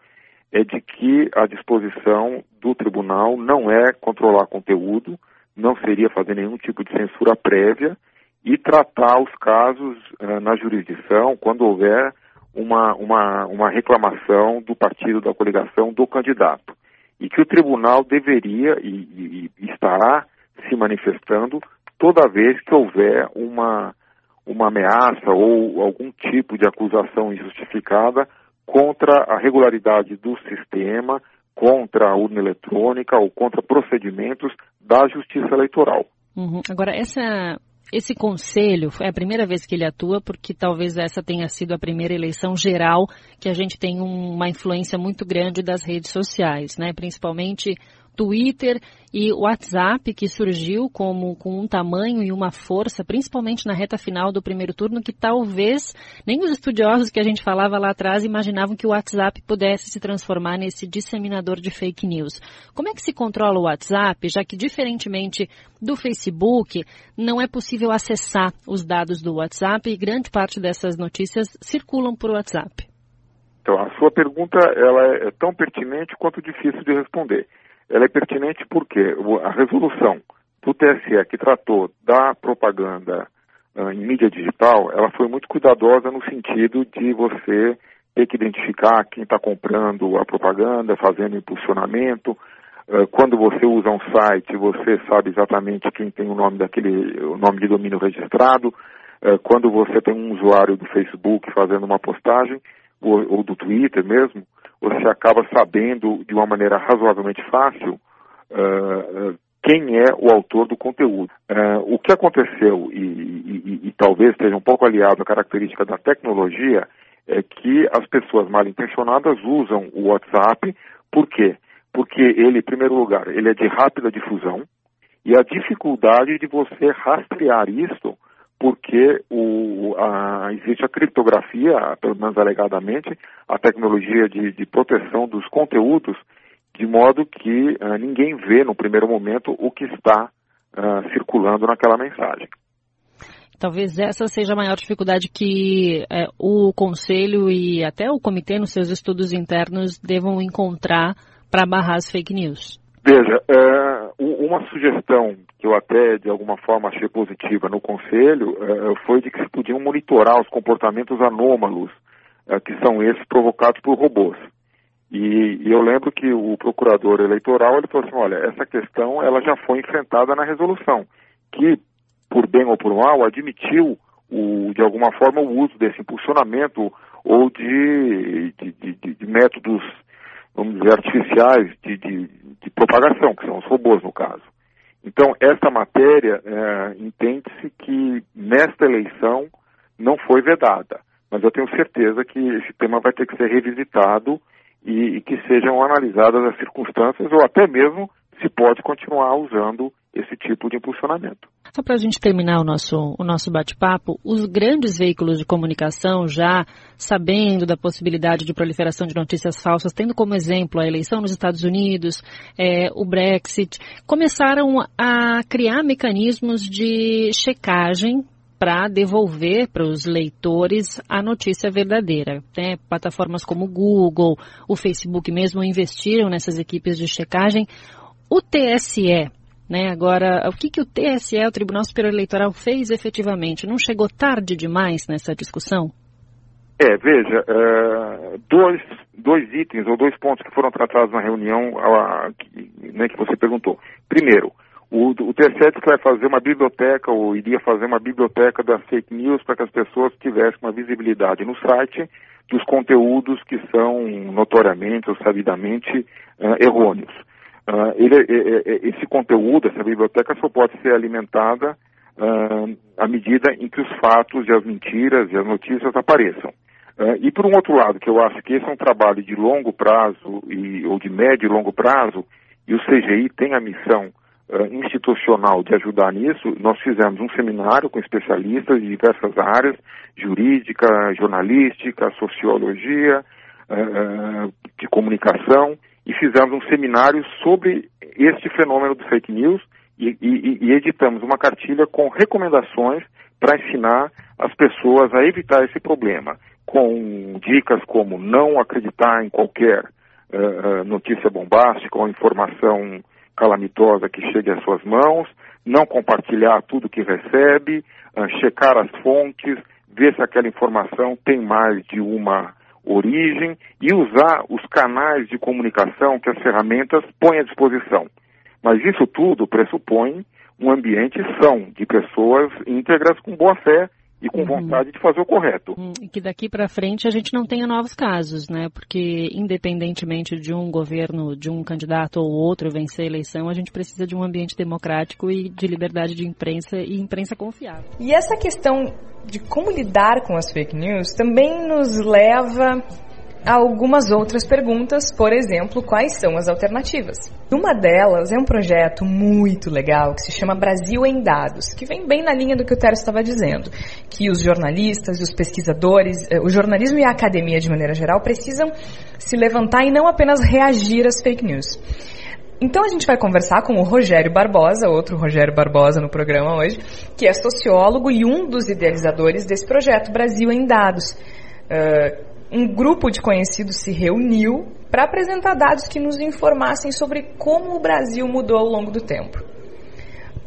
é de que a disposição do tribunal não é controlar conteúdo, não seria fazer nenhum tipo de censura prévia, e tratar os casos uh, na jurisdição quando houver uma, uma, uma reclamação do partido da coligação do candidato. E que o tribunal deveria e, e, estará se manifestando toda vez que houver uma, uma ameaça ou algum tipo de acusação injustificada contra a regularidade do sistema, contra a urna eletrônica ou contra procedimentos da justiça eleitoral. Uhum. Agora, essa esse conselho é a primeira vez que ele atua, porque talvez essa tenha sido a primeira eleição geral que a gente tem uma influência muito grande das redes sociais, né? Principalmente Twitter e WhatsApp, que surgiu como com um tamanho e uma força, principalmente na reta final do primeiro turno, que talvez nem os estudiosos que a gente falava lá atrás imaginavam que o WhatsApp pudesse se transformar nesse disseminador de fake news. Como é que se controla o WhatsApp, já que diferentemente do Facebook, não é possível acessar os dados do WhatsApp e grande parte dessas notícias circulam por WhatsApp? Então, a sua pergunta ela é tão pertinente quanto difícil de responder ela é pertinente porque a resolução do TSE que tratou da propaganda uh, em mídia digital, ela foi muito cuidadosa no sentido de você ter que identificar quem está comprando a propaganda, fazendo impulsionamento. Uh, quando você usa um site, você sabe exatamente quem tem o nome daquele, o nome de domínio registrado. Uh, quando você tem um usuário do Facebook fazendo uma postagem, ou, ou do Twitter mesmo, você acaba sabendo de uma maneira razoavelmente fácil uh, quem é o autor do conteúdo. Uh, o que aconteceu, e, e, e, talvez esteja um pouco aliado à característica da tecnologia, é que as pessoas mal intencionadas usam o WhatsApp, por quê? Porque ele, em primeiro lugar, ele é de rápida difusão, e a dificuldade de você rastrear isso porque o, a, existe a criptografia, pelo menos alegadamente, a tecnologia de, de proteção dos conteúdos, de modo que uh, ninguém vê no primeiro momento o que está uh, circulando naquela mensagem. Talvez essa seja a maior dificuldade que é, o Conselho e até o Comitê, nos seus estudos internos, devam encontrar para barrar as fake news. Veja, uma sugestão que eu até de alguma forma achei positiva no conselho uh, foi de que se podiam monitorar os comportamentos anômalos uh, que são esses provocados por robôs. E, e, eu lembro que o procurador eleitoral ele falou assim, olha, essa questão ela já foi enfrentada na resolução, que por bem ou por mal admitiu o, de alguma forma o uso desse impulsionamento ou de, de, de, de métodos, vamos dizer, artificiais de, de, propagação, que são os robôs no caso. Então, esta matéria é, entende-se que nesta eleição não foi vedada, mas eu tenho certeza que esse tema vai ter que ser revisitado e, e que sejam analisadas as circunstâncias ou até mesmo se pode continuar usando esse tipo de impulsionamento. Só para a gente terminar o nosso, o nosso bate-papo, os grandes veículos de comunicação, já sabendo da possibilidade de proliferação de notícias falsas, tendo como exemplo a eleição nos Estados Unidos, é, o Brexit, começaram a criar mecanismos de checagem para devolver para os leitores a notícia verdadeira. Né? Plataformas como o Google, o Facebook mesmo investiram nessas equipes de checagem. O TSE né? Agora, o que, que o TSE, o Tribunal Superior Eleitoral, fez efetivamente? Não chegou tarde demais nessa discussão? É, veja, uh, dois, dois itens ou dois pontos que foram tratados na reunião que, né, que você perguntou. Primeiro, o, o TSE vai fazer uma biblioteca, ou iria fazer uma biblioteca das fake news para que as pessoas tivessem uma visibilidade no site dos conteúdos que são notoriamente ou sabidamente uh, errôneos. Uh, ele, é, é, é, esse conteúdo, essa biblioteca só pode ser alimentada uh, à medida em que os fatos e as mentiras e as notícias apareçam. Uh, e por um outro lado, que eu acho que esse é um trabalho de longo prazo e, ou de médio e longo prazo, e o CGI tem a missão institucional de ajudar nisso, nós fizemos um seminário com especialistas de diversas áreas, jurídica, jornalística, sociologia, de comunicação, e fizemos um seminário sobre este fenômeno do fake news e, e, e editamos uma cartilha com recomendações para ensinar as pessoas a evitar esse problema, com dicas como não acreditar em qualquer uh, notícia bombástica ou informação calamitosa que chegue às suas mãos, não compartilhar tudo que recebe, uh, checar as fontes, ver se aquela informação tem mais de uma origem e usar os canais de comunicação que as ferramentas põem à disposição. Mas isso tudo pressupõe um ambiente são de pessoas íntegras com boa fé e com uhum. vontade de fazer o correto. Hum, e que daqui para frente a gente não tenha novos casos, né? Porque independentemente de um governo, de um candidato ou outro vencer a eleição, a gente precisa de um ambiente democrático e de liberdade de imprensa e imprensa confiável. E essa questão de como lidar com as fake news também nos leva algumas outras perguntas, por exemplo, quais são as alternativas? Uma delas é um projeto muito legal que se chama Brasil em Dados, que vem bem na linha do que o Tero estava dizendo, que os jornalistas os pesquisadores, eh, o jornalismo e a academia de maneira geral precisam se levantar e não apenas reagir às fake news. Então a gente vai conversar com o Rogério Barbosa, outro Rogério Barbosa no programa hoje, que é sociólogo e um dos idealizadores desse projeto Brasil em Dados. Uh, um grupo de conhecidos se reuniu para apresentar dados que nos informassem sobre como o Brasil mudou ao longo do tempo.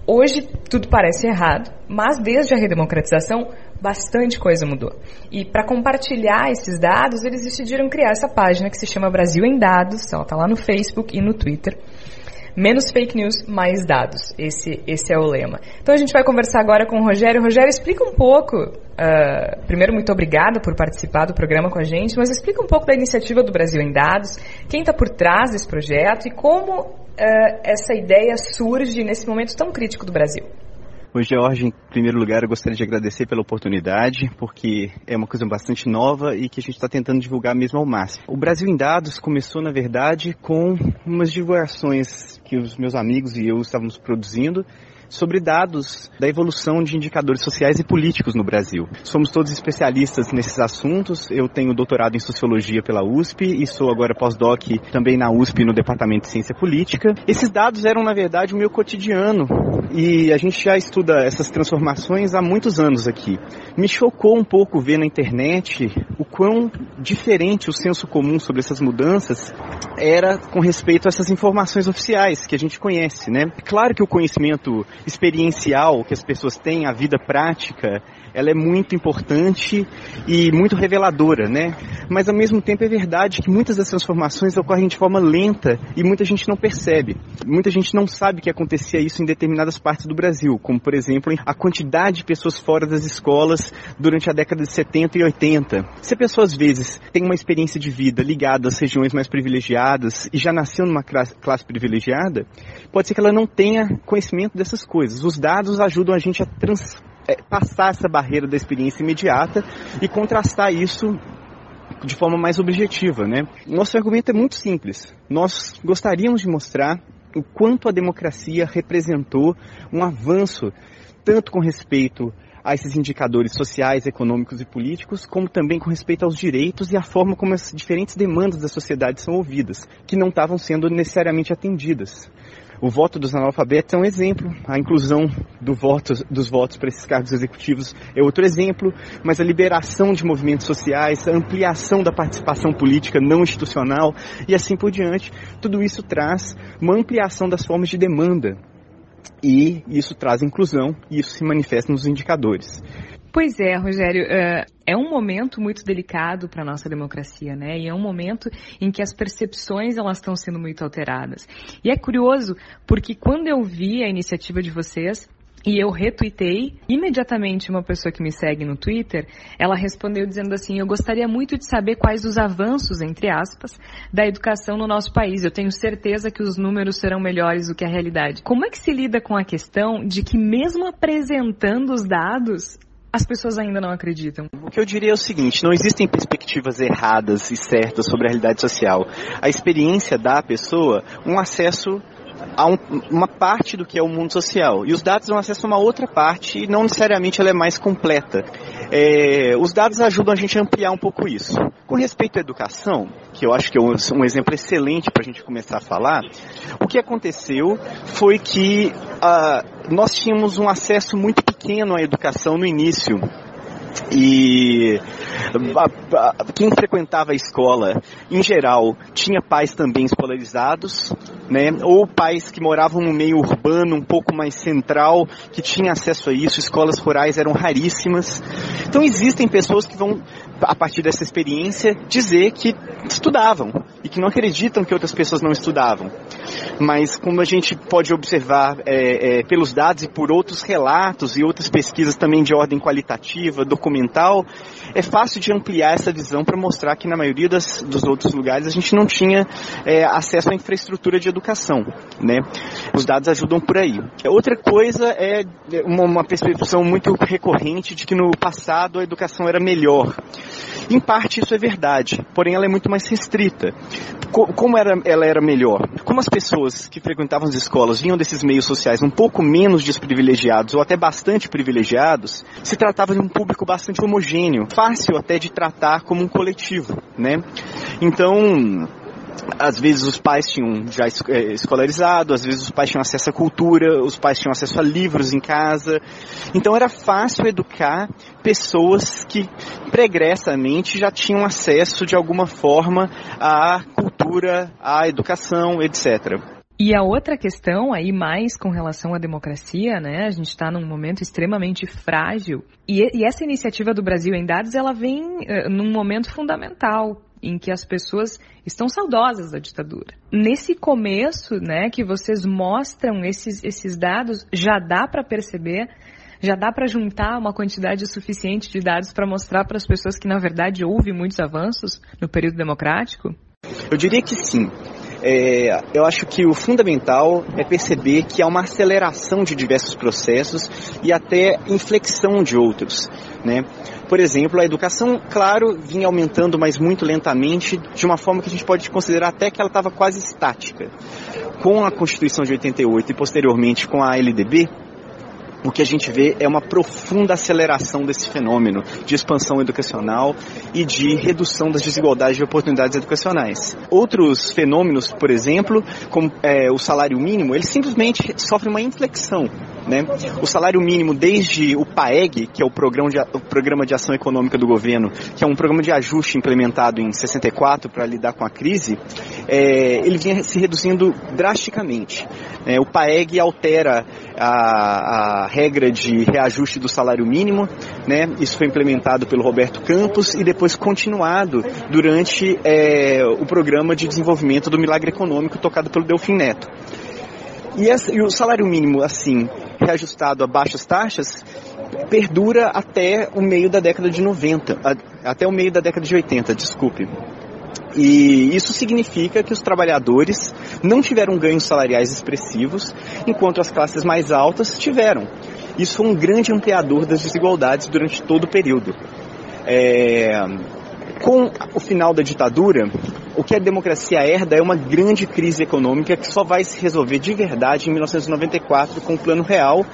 Hoje tudo parece errado, mas desde a redemocratização bastante coisa mudou. E para compartilhar esses dados, eles decidiram criar essa página que se chama Brasil em Dados, ela está lá no Facebook e no Twitter. Menos fake news, mais dados. Esse, esse é o lema. Então a gente vai conversar agora com o Rogério. Rogério, explica um pouco. Uh, primeiro, muito obrigada por participar do programa com a gente, mas explica um pouco da iniciativa do Brasil em Dados, quem está por trás desse projeto e como uh, essa ideia surge nesse momento tão crítico do Brasil. Oi, Jorge. Em primeiro lugar, eu gostaria de agradecer pela oportunidade, porque é uma coisa bastante nova e que a gente está tentando divulgar mesmo ao máximo. O Brasil em Dados começou, na verdade, com umas divulgações que os meus amigos e eu estávamos produzindo sobre dados da evolução de indicadores sociais e políticos no Brasil. Somos todos especialistas nesses assuntos. Eu tenho doutorado em sociologia pela USP e sou agora pós-doc também na USP no departamento de ciência política. Esses dados eram, na verdade, o meu cotidiano e a gente já estuda essas transformações há muitos anos aqui. Me chocou um pouco ver na internet o quão diferente o senso comum sobre essas mudanças era com respeito a essas informações oficiais que a gente conhece, né? Claro que o conhecimento experiencial que as pessoas têm, a vida prática, ela é muito importante e muito reveladora, né? Mas ao mesmo tempo é verdade que muitas das transformações ocorrem de forma lenta e muita gente não percebe. Muita gente não sabe que acontecia isso em determinadas partes do Brasil, como por exemplo a quantidade de pessoas fora das escolas durante a década de 70 e 80. Se a pessoa às vezes tem uma experiência de vida ligada às regiões mais privilegiadas e já nasceu numa classe, privilegiada, pode ser que ela não tenha conhecimento dessas coisas. Os dados ajudam a gente a trans, passar essa barreira da experiência imediata e contrastar isso de forma mais objetiva, né? Nosso argumento é muito simples. Nós gostaríamos de mostrar o quanto a democracia representou um avanço tanto com respeito a esses indicadores sociais, econômicos e políticos, como também com respeito aos direitos e à forma como as diferentes demandas da sociedade são ouvidas, que não estavam sendo necessariamente atendidas. O voto dos analfabetos é um exemplo, a inclusão do voto, dos votos para esses cargos executivos é outro exemplo, mas a liberação de movimentos sociais, a ampliação da participação política não institucional e assim por diante, tudo isso traz uma ampliação das formas de demanda e isso traz inclusão e isso se manifesta nos indicadores. Pois é, Rogério, é, é um momento muito delicado para a nossa democracia, né? E é um momento em que as percepções elas estão sendo muito alteradas. E é curioso porque quando eu vi a iniciativa de vocês, e eu retuitei imediatamente uma pessoa que me segue no Twitter. Ela respondeu dizendo assim: Eu gostaria muito de saber quais os avanços, entre aspas, da educação no nosso país. Eu tenho certeza que os números serão melhores do que a realidade. Como é que se lida com a questão de que, mesmo apresentando os dados, as pessoas ainda não acreditam. O que eu diria é o seguinte: não existem perspectivas erradas e certas sobre a realidade social. A experiência dá à pessoa um acesso a um, uma parte do que é o mundo social. E os dados dão acesso a uma outra parte e não necessariamente ela é mais completa. É, os dados ajudam a gente a ampliar um pouco isso. Com respeito à educação, que eu acho que é um, um exemplo excelente para a gente começar a falar, o que aconteceu foi que uh, nós tínhamos um acesso muito pequeno à educação no início. E quem frequentava a escola, em geral, tinha pais também escolarizados, né? Ou pais que moravam no meio urbano, um pouco mais central, que tinham acesso a isso. Escolas rurais eram raríssimas. Então existem pessoas que vão, a partir dessa experiência, dizer que estudavam e que não acreditam que outras pessoas não estudavam. Mas como a gente pode observar é, é, pelos dados e por outros relatos e outras pesquisas também de ordem qualitativa, documental, é fácil de ampliar essa visão para mostrar que na maioria das, dos outros lugares a gente não tinha é, acesso à infraestrutura de educação. Né? Os dados ajudam por aí. Outra coisa é uma, uma percepção muito recorrente de que no passado a educação era melhor. Em parte isso é verdade, porém ela é muito mais restrita. Como era, ela era melhor? Como as pessoas que frequentavam as escolas vinham desses meios sociais um pouco menos desprivilegiados ou até bastante privilegiados, se tratava de um público bastante homogêneo, fácil até de tratar como um coletivo, né? Então, às vezes os pais tinham já é, escolarizado, às vezes os pais tinham acesso à cultura, os pais tinham acesso a livros em casa. Então era fácil educar pessoas que pregressamente já tinham acesso de alguma forma à cultura, à educação, etc. E a outra questão aí mais com relação à democracia, né? A gente está num momento extremamente frágil e, e, essa iniciativa do Brasil em Dados ela vem uh, num momento fundamental em que as pessoas estão saudosas da ditadura. Nesse começo, né, que vocês mostram esses, esses dados, já dá para perceber, já dá para juntar uma quantidade suficiente de dados para mostrar para as pessoas que na verdade houve muitos avanços no período democrático? Eu diria que sim. É, eu acho que o fundamental é perceber que há uma aceleração de diversos processos e até inflexão de outros. Né? Por exemplo, a educação, claro, vinha aumentando, mas muito lentamente, de uma forma que a gente pode considerar até que ela estava quase estática. Com a Constituição de 88 e posteriormente com a LDB, o que a gente vê é uma profunda aceleração desse fenômeno de expansão educacional e de redução das desigualdades de oportunidades educacionais. Outros fenômenos, por exemplo, como é, o salário mínimo, ele simplesmente sofre uma inflexão. Né? O salário mínimo, desde o PAEG, que é o programa, de, o programa de Ação Econômica do Governo, que é um programa de ajuste implementado em 64 para lidar com a crise, é, ele vinha se reduzindo drasticamente. É, o PAEG altera a, a, regra de reajuste do salário mínimo, né? Isso foi implementado pelo Roberto Campos e depois continuado durante é, o programa de desenvolvimento do Milagre Econômico tocado pelo Delfim Neto. E, essa, e o salário mínimo, assim, reajustado a baixas taxas, perdura até o meio da década de 90, até o meio da década de 80, desculpe. E isso significa que os trabalhadores não tiveram ganhos salariais expressivos, enquanto as classes mais altas tiveram. Isso foi um grande ampliador das desigualdades durante todo o período. É... Com o final da ditadura, o que a democracia herda é uma grande crise econômica que só vai se resolver de verdade em 1994 com o Plano Real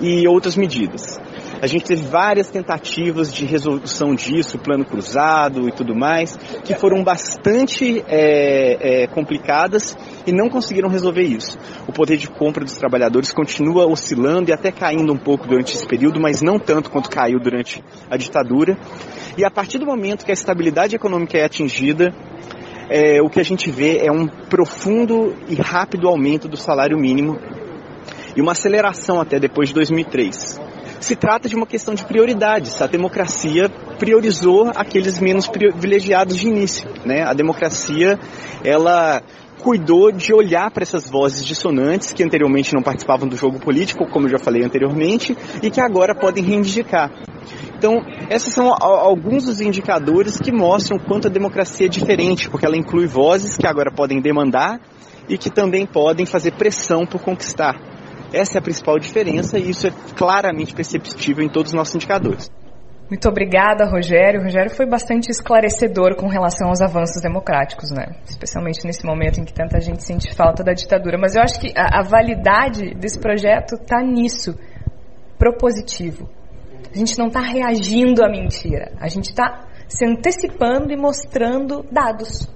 e outras medidas. A gente teve várias tentativas de resolução disso, plano cruzado e tudo mais, que foram bastante é, é, complicadas e não conseguiram resolver isso. O poder de compra dos trabalhadores continua oscilando e até caindo um pouco durante esse período, mas não tanto quanto caiu durante a ditadura. E a partir do momento que a estabilidade econômica é atingida, é, o que a gente vê é um profundo e rápido aumento do salário mínimo e uma aceleração até depois de 2003 se trata de uma questão de prioridades. A democracia priorizou aqueles menos privilegiados de início. Né? A democracia, ela cuidou de olhar para essas vozes dissonantes que anteriormente não participavam do jogo político, como eu já falei anteriormente, e que agora podem reivindicar. Então, esses são alguns dos indicadores que mostram quanto a democracia é diferente, porque ela inclui vozes que agora podem demandar e que também podem fazer pressão por conquistar. Essa é a principal diferença e isso é claramente perceptível em todos os nossos indicadores. Muito obrigada, Rogério. O Rogério foi bastante esclarecedor com relação aos avanços democráticos, né? Especialmente nesse momento em que tanta gente sente falta da ditadura. Mas eu acho que a, a validade desse projeto está nisso, propositivo. A gente não está reagindo à mentira. A gente está se antecipando e mostrando dados.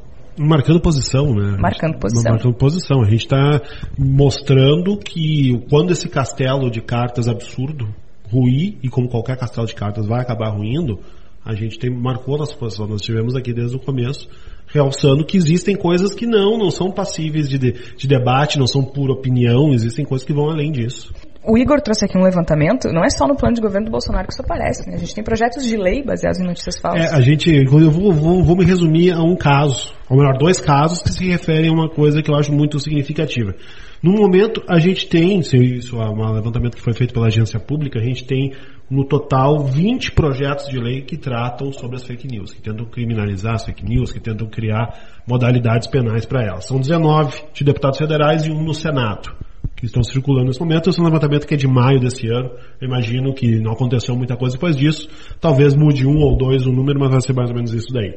Marcando posição, né? Marcando posição. Marcando posição. A gente está mostrando que quando esse castelo de cartas absurdo ruir, e como qualquer castelo de cartas vai acabar ruindo, a gente tem, marcou nossa posição. Nós tivemos aqui desde o começo, realçando que existem coisas que não, não são passíveis de, de, de debate, não são pura opinião, existem coisas que vão além disso. O Igor trouxe aqui um levantamento, não é só no plano de governo do Bolsonaro que isso aparece, né? A gente tem projetos de lei baseados em notícias falsas. É, a gente, eu vou, vou, vou me resumir a um caso, ou melhor, dois casos que se referem a uma coisa que eu acho muito significativa. No momento, a gente tem, isso é um levantamento que foi feito pela agência pública, a gente tem no total 20 projetos de lei que tratam sobre as fake news, que tentam criminalizar as fake news, que tentam criar modalidades penais para elas. São 19 de deputados federais e um no Senado que estão circulando nesse momento. Esse é um levantamento que é de maio desse ano. Eu imagino que não aconteceu muita coisa depois disso. Talvez mude um ou dois o número, mas vai ser mais ou menos isso daí.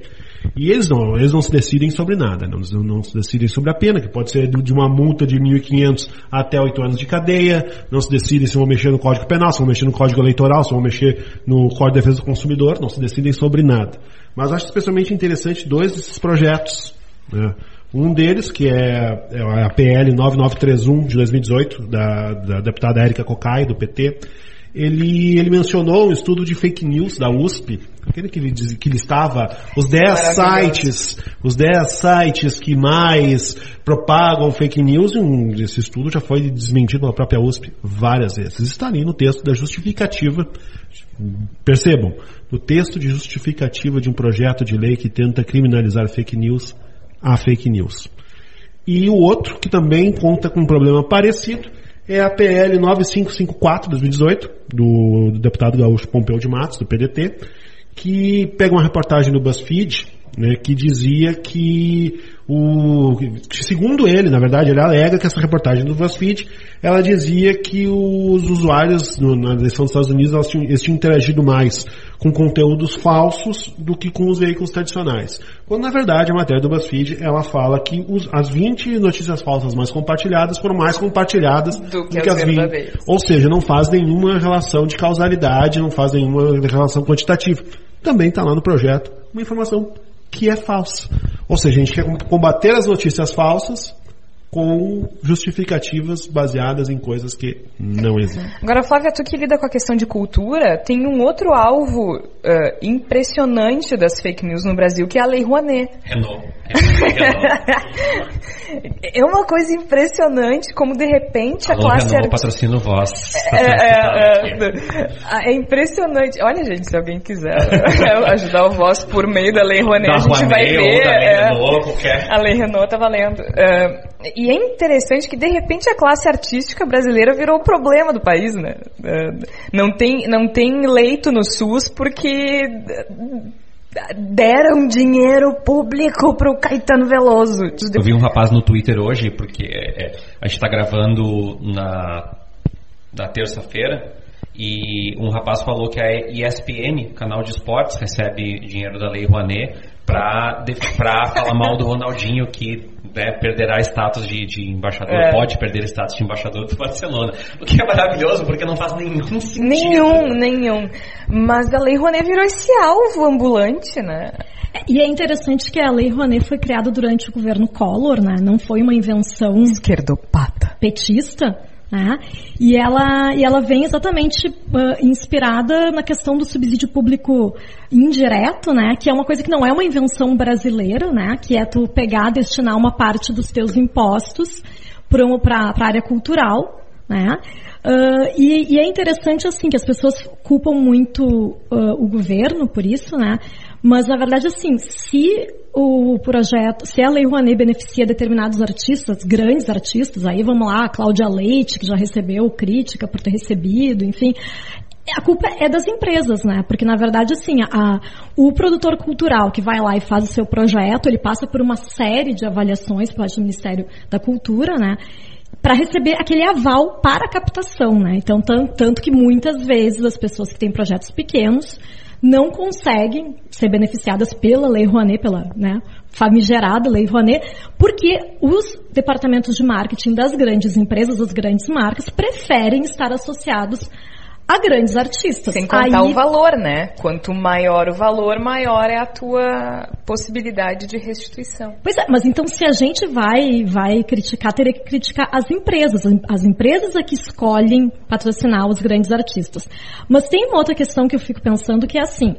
E eles não, eles não se decidem sobre nada, não, não se decidem sobre a pena, que pode ser de uma multa de 1.500 até 8 anos de cadeia, não se decidem se vão mexer no Código Penal, se vão mexer no Código Eleitoral, se vão mexer no Código de Defesa do Consumidor, não se decidem sobre nada. Mas acho especialmente interessante dois desses projetos. Né? Um deles, que é, é a PL 9931 de 2018, da, da deputada Érica Cocai, do PT, ele, ele mencionou um estudo de fake news da USP, aquele que, diz, que listava os 10 sites, os 10 sites que mais propagam fake news, e um, esse estudo já foi desmentido pela própria USP várias vezes. Está ali no texto da justificativa, percebam, no texto de justificativa de um projeto de lei que tenta criminalizar fake news, a fake news. E o outro, que também conta com um problema parecido, é a PL 9554 2018, do, do deputado Gaúcho Pompeu de Matos, do PDT, que pega uma reportagem do BuzzFeed né, que dizia que o segundo ele, na verdade, ele alega que essa reportagem do BuzzFeed, ela dizia que os usuários no, na eleição dos Estados Unidos elas tinham, eles tinham interagido mais com conteúdos falsos do que com os veículos tradicionais. Quando na verdade a matéria do BuzzFeed ela fala que os, as 20 notícias falsas mais compartilhadas foram mais compartilhadas Do que do que as as 20. verdadeiras. Ou seja, não faz nenhuma relação de causalidade, não faz nenhuma relação quantitativa. Também está lá no projeto uma informação que é falsa. Ou seja, a gente quer combater as notícias falsas com justificativas baseadas em coisas que não existem. Agora, Flávia, tu que lida com a questão de cultura, tem um outro alvo eh, impressionante das fake news no Brasil, que é a Lei Rouanet. Renault. Renault. É uma coisa impressionante como, de repente, a Alô, classe... Renault, ar- patrocina o voz. É, é, é, é impressionante. Olha, gente, se alguém quiser ajudar o voz por meio da Lei Rouanet, Da a gente vai Rouanet ou ver. da Lei é. Renault, qualquer. A Lei Renault tá valendo. É, e é interessante que, de repente, a classe artística brasileira virou o problema do país, né? É, não, tem, não tem leito no SUS porque deram dinheiro público pro Caetano Veloso. Eu vi um rapaz no Twitter hoje, porque é, é, a gente está gravando na, na terça-feira, e um rapaz falou que a ESPN, canal de esportes, recebe dinheiro da Lei Rouanet para falar mal do Ronaldinho, que né, perderá status de, de embaixador, É. pode perder status de embaixador do Barcelona. O que é maravilhoso, porque não faz nenhum sentido. Nenhum, nenhum. Mas a Lei Rouanet virou esse alvo ambulante, né? E é interessante que a Lei Rouanet foi criada durante o governo Collor, né? Não foi uma invenção Esquerdopata. petista, né? E ela, e ela vem exatamente ah, inspirada na questão do subsídio público indireto, né? Que é uma coisa que não é uma invenção brasileira, né? Que é tu pegar, destinar uma parte dos teus impostos para a área cultural, né? Ah, e, e é interessante assim que as pessoas culpam muito ah, o governo por isso, né? Mas na verdade assim, se o projeto, se a Lei Rouanet beneficia determinados artistas, grandes artistas, aí vamos lá, Cláudia Leite, que já recebeu crítica por ter recebido, enfim, a culpa é das empresas, né? Porque na verdade, assim, a- o produtor cultural que vai lá e faz o seu projeto, ele passa por uma série de avaliações parte do Ministério da Cultura, né? Para receber aquele aval para a captação, né? Então, tan- tanto que muitas vezes as pessoas que têm projetos pequenos não conseguem ser beneficiadas pela Lei Rouanet, pela né, famigerada Lei Rouanet, porque os departamentos de marketing das grandes empresas, das grandes marcas, preferem estar associados a grandes artistas. Sem contar Aí- o valor, né? Quanto maior o valor, maior é a tua possibilidade de restituição. Pois é, mas então se a gente vai, vai criticar, teria que criticar as empresas. As empresas é que escolhem patrocinar os grandes artistas. Mas tem uma outra questão que eu fico pensando que é assim,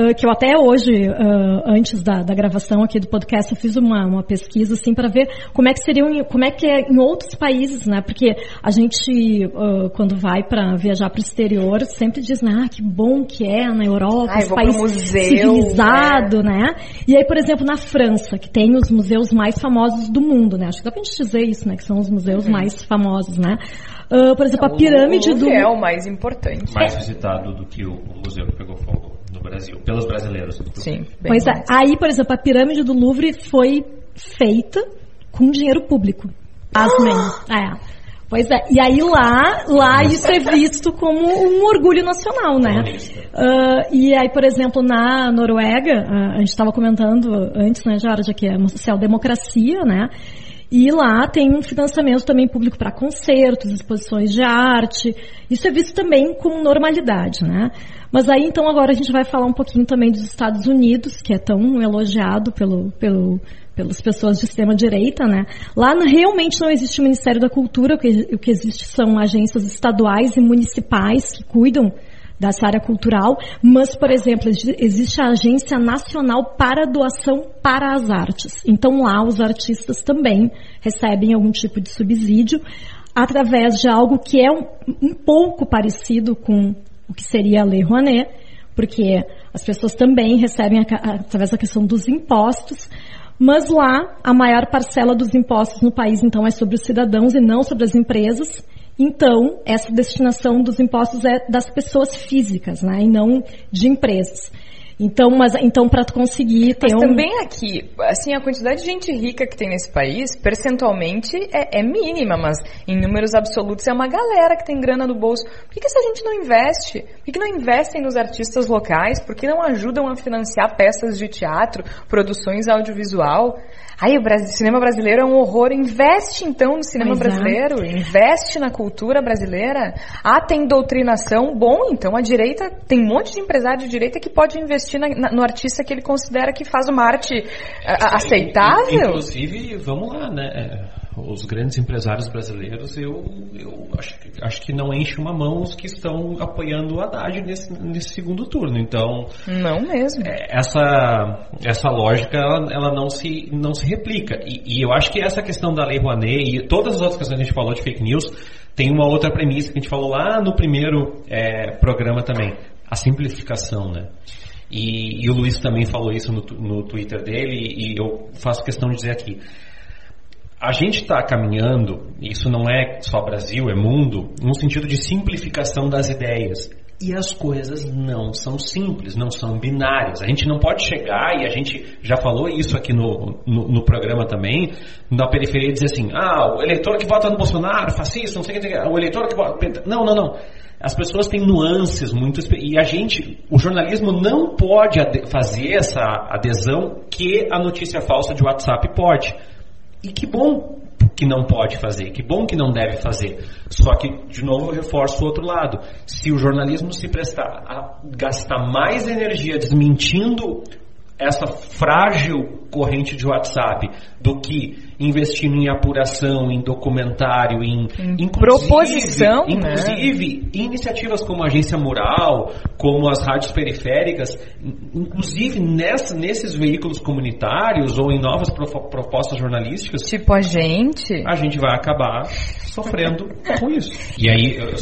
ah, que eu até hoje, ah, antes da, da gravação aqui do podcast, eu fiz uma, uma pesquisa assim para ver como é que seriam, em- como é que é em outros países, né? Porque a gente, ah, quando vai para viajar para o exterior, sempre diz, né, ah, que bom que é na Europa, Ai, esse vou pro país museu, civilizado, né? E aí, por exemplo, na França, que tem os museus mais famosos do mundo, né? Acho que dá pra gente dizer isso, né? Que são os museus mais famosos, né? Ah, por exemplo, a pirâmide o do... É o mais importante. Mais visitado do que o, o museu que pegou fogo Brasil, pelos brasileiros. Sim. bem Pois é. Aí, por exemplo, a pirâmide do Louvre foi feita com dinheiro público. Pasmem. É. Pois é. E aí lá, lá isso é visto como um orgulho nacional, né? Ah, e aí, por exemplo, na Noruega, ah, a gente estava comentando antes, né, Jorge, que é uma social-democracia, né? E lá tem um financiamento também público para concertos, exposições de arte. Isso é visto também com normalidade, né? Mas aí então agora a gente vai falar um pouquinho também dos Estados Unidos, que é tão elogiado pelo, pelo, pelas pessoas de extrema direita, né? Lá realmente não existe o Ministério da Cultura, o que, o que existe são agências estaduais e municipais que cuidam dessa área cultural, mas, por exemplo, exi- existe a Agência Nacional para Doação para as Artes. Então lá os artistas também recebem algum tipo de subsídio através de algo que é um, um pouco parecido com o que seria a Lei Rouanet, porque as pessoas também recebem através da questão dos impostos, mas lá a maior parcela dos impostos no país então é sobre os cidadãos e não sobre as empresas. Então, essa destinação dos impostos é das pessoas físicas, né, e não de empresas. Então, mas então para conseguir ter Mas um também aqui, assim, a quantidade de gente rica que tem nesse país, percentualmente é, é mínima, mas em números absolutos é uma galera que tem grana no bolso. Por que, que essa gente não investe? Por que, que não investem nos artistas locais? Por que não ajudam a financiar peças de teatro, produções audiovisual? Aí o Brasil- cinema brasileiro é um horror. Investe então no cinema é. brasileiro, investe na cultura brasileira. Ah, tem doutrinação, bom, então a direita, tem um monte de empresário de direita que pode investir na- na- no artista que ele considera que faz uma arte a- a- aceitável. Inclusive, vamos lá, né? Os grandes empresários brasileiros, eu, eu acho, que- acho que não enche uma mão os que estão apoiando o Haddad nesse, nesse segundo turno. Então, Não mesmo. essa, essa lógica ela, ela não, se, não se replica. E, e eu acho que essa questão da Lei Rouanet e todas as outras questões que a gente falou de fake news tem uma outra premissa que a gente falou lá no primeiro é, programa também, a simplificação, né? E, e o Luiz também falou isso no, no Twitter dele e eu faço questão de dizer aqui. A gente está caminhando, isso não é só Brasil, é mundo, no sentido de simplificação das ideias. E as coisas não são simples, não são binárias. A gente não pode chegar, e a gente já falou isso aqui no, no, no programa também, na periferia, dizer assim: ah, o eleitor que vota no Bolsonaro, fascista, não sei o que, o eleitor que vota. Não, não, não. As pessoas têm nuances muito e a gente, o jornalismo não pode fazer essa adesão que a notícia falsa de WhatsApp pode. E que bom que não pode fazer, que bom que não deve fazer. Só que, de novo, eu reforço o outro lado. Se o jornalismo se prestar a gastar mais energia desmentindo essa frágil corrente de WhatsApp do que investindo em apuração, em documentário, em, inclusive- proposição, né? inclusive iniciativas como a Agência Mural, como as rádios periféricas, in- inclusive nessa- nesses veículos comunitários ou em novas pro- propostas jornalísticas, Tipo a gente. a gente vai acabar sofrendo com isso. E aí, eu- eu-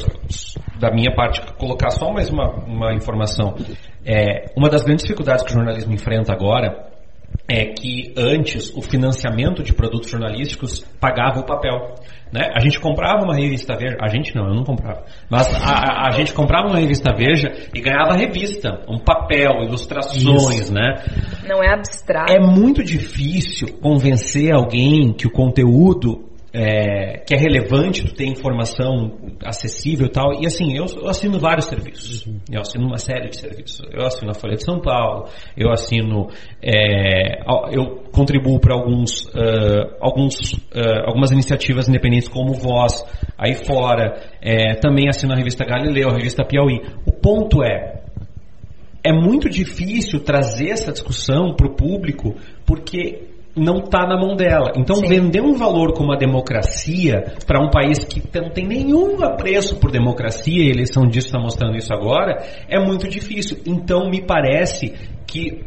da minha parte, colocar só mais uma, uma informação. É, uma das grandes dificuldades que o jornalismo enfrenta agora é que antes o financiamento de produtos jornalísticos pagava o papel. Né? A gente comprava uma revista Veja, a gente não, eu não comprava, mas a, a- a gente comprava uma revista Veja e ganhava revista, um papel, ilustrações, né? Não é abstrato. É muito difícil convencer alguém que o conteúdo é, que é relevante, tu tem informação acessível e tal. E assim, eu, eu assino vários serviços. Eu assino uma série de serviços. Eu assino a Folha de São Paulo, eu assino. é, eu contribuo para alguns, ah, alguns, ah, algumas iniciativas independentes como Voz, aí fora. É, também assino a revista Galileu, a revista Piauí. O ponto é, é muito difícil trazer essa discussão para o público porque não está na mão dela. Então, Sim. vender um valor como a democracia para um país que não tem nenhum apreço por democracia, e a eleição disso está mostrando isso agora, é muito difícil. Então, me parece que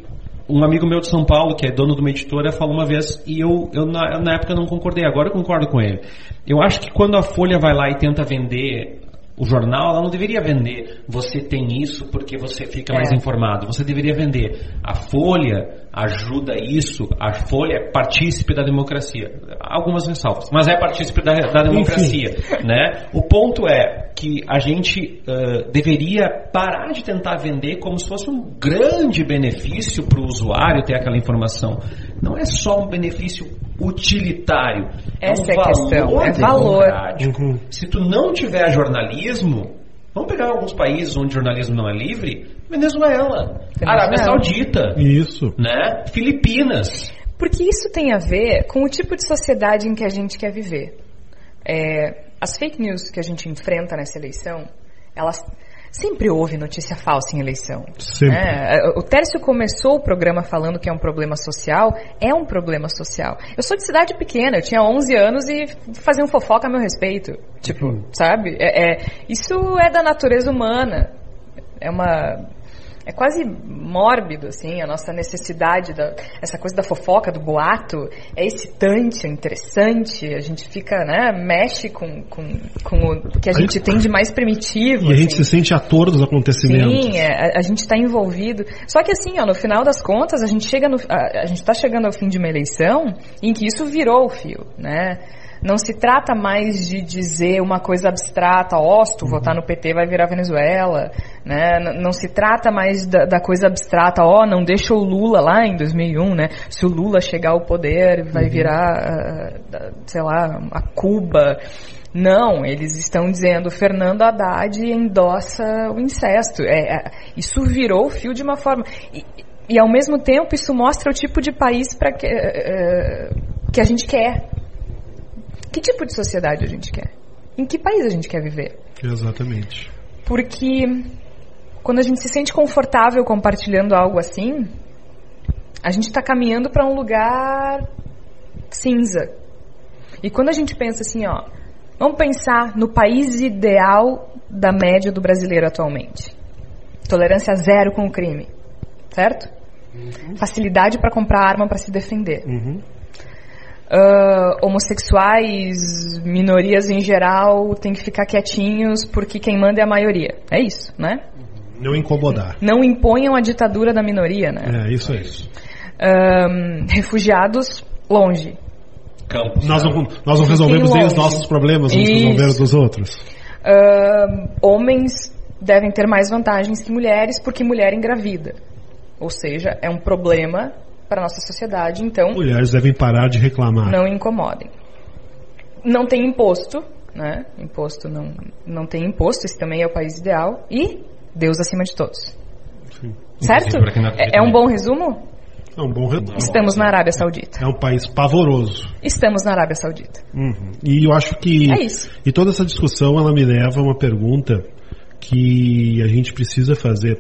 um amigo meu de São Paulo, que é dono de uma editora, falou uma vez, e eu, eu na, na época não concordei, agora eu concordo com ele. Eu acho que quando a Folha vai lá e tenta vender o jornal, ela não deveria vender você tem isso porque você fica mais É. informado. Você deveria vender a Folha ajuda isso, a Folha é partícipe da democracia. Algumas ressalvas, mas é partícipe da, da democracia, né? O ponto é que a gente ãh, deveria parar de tentar vender como se fosse um grande benefício para o usuário ter aquela informação. Não é só um benefício utilitário. Essa é, é um a questão, valor é valor. Uhum. Se tu não tiver jornalismo, vamos pegar alguns países onde o jornalismo não é livre, Venezuela, Arábia Saudita, Isso. né? Filipinas. Porque isso tem a ver com o tipo de sociedade em que a gente quer viver. É, as fake news que a gente enfrenta nessa eleição, elas sempre houve notícia falsa em eleição. Sempre. né? O Tércio começou o programa falando que é um problema social, é um problema social. Eu sou de cidade pequena, eu tinha 11 anos e faziam fofoca a meu respeito. Tipo, Uhum. sabe? É, é- isso é da natureza humana. É uma é quase mórbido, assim, a nossa necessidade, da, essa coisa da fofoca, do boato, é excitante, é interessante, a gente fica, né, mexe com, com, com o que a gente tem de mais primitivo. E a gente assim. se sente ator dos acontecimentos. Sim, é, a, a gente está envolvido. Só que assim, ó, no final das contas, a gente chega no, a, a gente está chegando ao fim de uma eleição em que isso virou o fio, né? Não se trata mais de dizer uma coisa abstrata, ó, oh, se tu Uhum. votar no PT vai virar Venezuela, né? N- Não se trata mais da, da coisa abstrata, ó, não deixa o Lula lá em 2001, né? Se o Lula chegar ao poder, vai Uhum. virar, ah, sei lá, a Cuba. Não, eles estão dizendo Fernando Haddad endossa o incesto. É, é, isso virou o fio de uma forma. E, e ao mesmo tempo isso mostra o tipo de país para que, eh, que a gente quer. Que tipo de sociedade a gente quer? Em que país a gente quer viver? Exatamente. Porque quando a gente se sente confortável compartilhando algo assim, a gente está caminhando para um lugar cinza. E quando a gente pensa assim, ó, vamos pensar no país ideal da média do brasileiro atualmente. Tolerância zero com o crime, certo? Facilidade para comprar arma para se defender. Uhum. Ah, homossexuais, minorias em geral, tem que ficar quietinhos porque quem manda é a maioria. É isso, né? Não incomodar. Não imponham a ditadura da minoria, né? É, isso aí. Ahn, refugiados, longe. Campos. Nós não, nós não resolvemos nem os nossos problemas, vamos Isso. resolver os dos outros. Ahn, homens devem ter mais vantagens que mulheres porque mulher engravida. Ou seja, é um problema para a nossa sociedade, então Mulheres devem parar de reclamar. não incomodem. Não tem imposto, né? Imposto não, não tem imposto, esse também é o país ideal. E Deus acima de todos. Sim. Certo? É, é um bom resumo? É um bom retorno. Estamos na Arábia Saudita. É um país pavoroso. Estamos na Arábia Saudita. Uhum. E eu acho que. É isso. E toda essa discussão ela me leva a uma pergunta que a gente precisa fazer.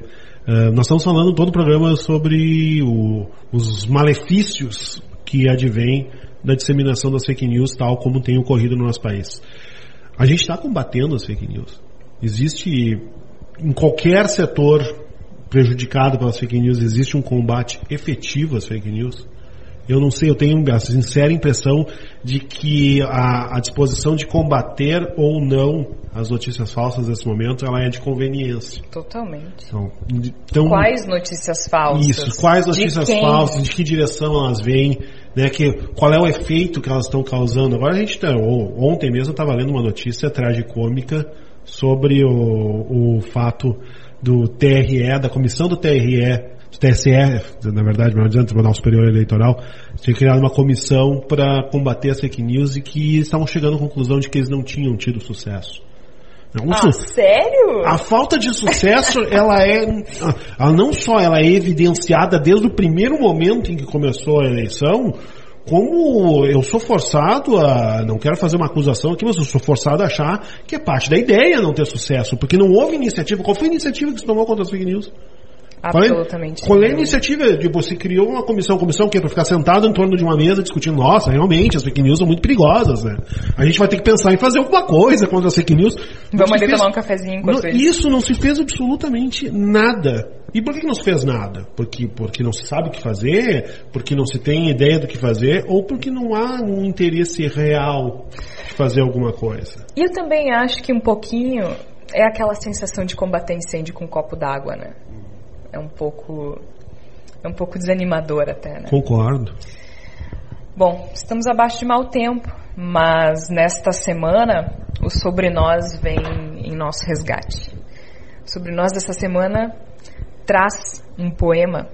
Ah, nós estamos falando todo o programa sobre o- os malefícios que advêm da disseminação das fake news, tal como tem ocorrido no nosso país. A gente está combatendo as fake news. Existe em qualquer setor prejudicado pelas fake news, existe um combate efetivo às fake news. Eu não sei, eu tenho a sincera impressão de que a, a disposição de combater ou não as notícias falsas nesse momento, ela é de conveniência. Totalmente. Então, então Quais notícias falsas? isso, quais De notícias quem? falsas, de que direção elas vêm, né, que, qual é o efeito que elas estão causando. Agora a gente tá, ontem mesmo eu estava lendo uma notícia tragicômica sobre o, o fato do TRE, da comissão do TRE, do TSE, na verdade, melhor dizendo, Tribunal Superior Eleitoral, tinha criado uma comissão para combater as fake news e que estavam chegando à conclusão de que eles não tinham tido sucesso. Um Ah, su- sério? a falta de sucesso, ela é, ela não só ela é evidenciada desde o primeiro momento em que começou a eleição, como eu sou forçado a, não quero fazer uma acusação aqui, mas eu sou forçado a achar que é parte da ideia não ter sucesso, porque não houve iniciativa. Qual foi a iniciativa que se tomou contra as fake news? Qual é- Absolutamente. Qual é a iniciativa? Tipo, você criou uma comissão, comissão que é para ficar sentado em torno de uma mesa discutindo, nossa, realmente, as fake news são muito perigosas, né? A gente vai ter que pensar em fazer alguma coisa contra as fake news. Vamos ali fez- tomar um cafezinho enquanto não, isso. isso não se fez absolutamente nada. E por que não se fez nada? Porque, porque não se sabe o que fazer, porque não se tem ideia do que fazer, ou porque não há um interesse real de fazer alguma coisa. E eu também acho que um pouquinho é aquela sensação de combater incêndio com um copo d'água, né? É um pouco. É um pouco desanimador até, né? Concordo. Bom, estamos abaixo de mau tempo, mas nesta semana o Sobre Nós vem em nosso resgate. O Sobre Nós dessa semana traz um poema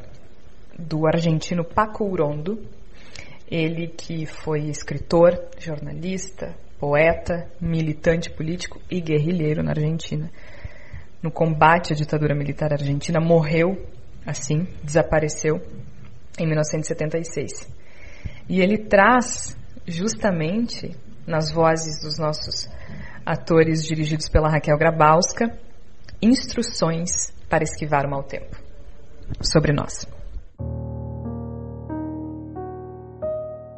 do argentino Paco Urondo, ele que foi escritor, jornalista, poeta, militante político e guerrilheiro na Argentina. No combate à ditadura militar argentina, morreu assim, desapareceu em 1976. E ele traz justamente nas vozes dos nossos atores dirigidos pela Raquel Grabowska instruções para esquivar o mau tempo. Sobre nós.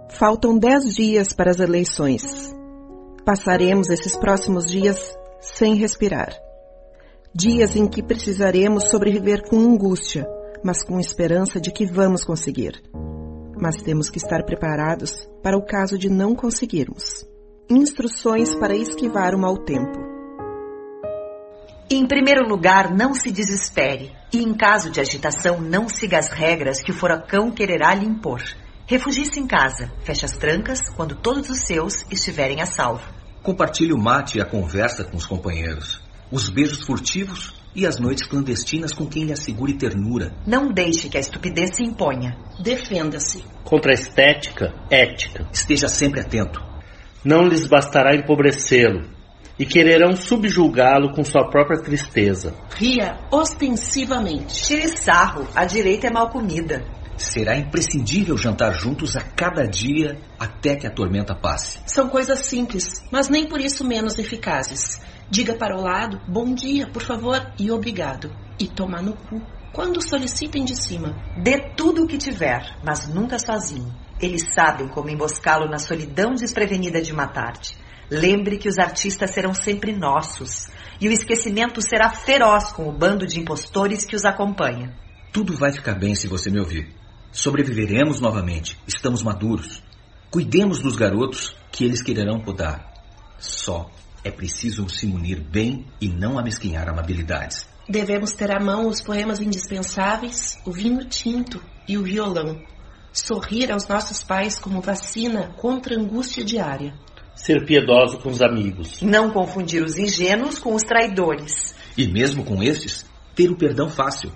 Faltam dez dias para as eleições. Passaremos esses próximos dias sem respirar. Dias em que precisaremos sobreviver com angústia, mas com esperança de que vamos conseguir. Mas temos que estar preparados para o caso de não conseguirmos. Instruções para esquivar o mau tempo. Em primeiro lugar, não se desespere. E em caso de agitação, não siga as regras que o furacão quererá lhe impor. Refugie-se em casa, feche as trancas quando todos os seus estiverem a salvo. Compartilhe o mate e a conversa com os companheiros, os beijos furtivos e as noites clandestinas com quem lhe assegure ternura. Não deixe que a estupidez se imponha. Defenda-se. Contra a estética, ética. Esteja sempre atento. Não lhes bastará empobrecê-lo e quererão subjulgá-lo com sua própria tristeza. Ria ostensivamente. Tire sarro, a direita é mal comida. Será imprescindível jantar juntos a cada dia até que a tormenta passe. São coisas simples, mas nem por isso menos eficazes. Diga para o lado, bom dia, por favor, e obrigado. E tomar no cu quando solicitem de cima. Dê tudo o que tiver, mas nunca sozinho. Eles sabem como emboscá-lo na solidão desprevenida de uma tarde. Lembre que os artistas serão sempre nossos, e o esquecimento será feroz com o bando de impostores que os acompanha. Tudo vai ficar bem se você me ouvir. Sobreviveremos novamente. Estamos maduros. Cuidemos dos garotos que eles quererão podar. Só é preciso se munir bem e não amesquinhar amabilidades. Devemos ter à mão os poemas indispensáveis, o vinho tinto e o violão. Sorrir aos nossos pais como vacina contra a angústia diária. Ser piedoso com os amigos. Não confundir os ingênuos com os traidores. E mesmo com estes, ter o perdão fácil,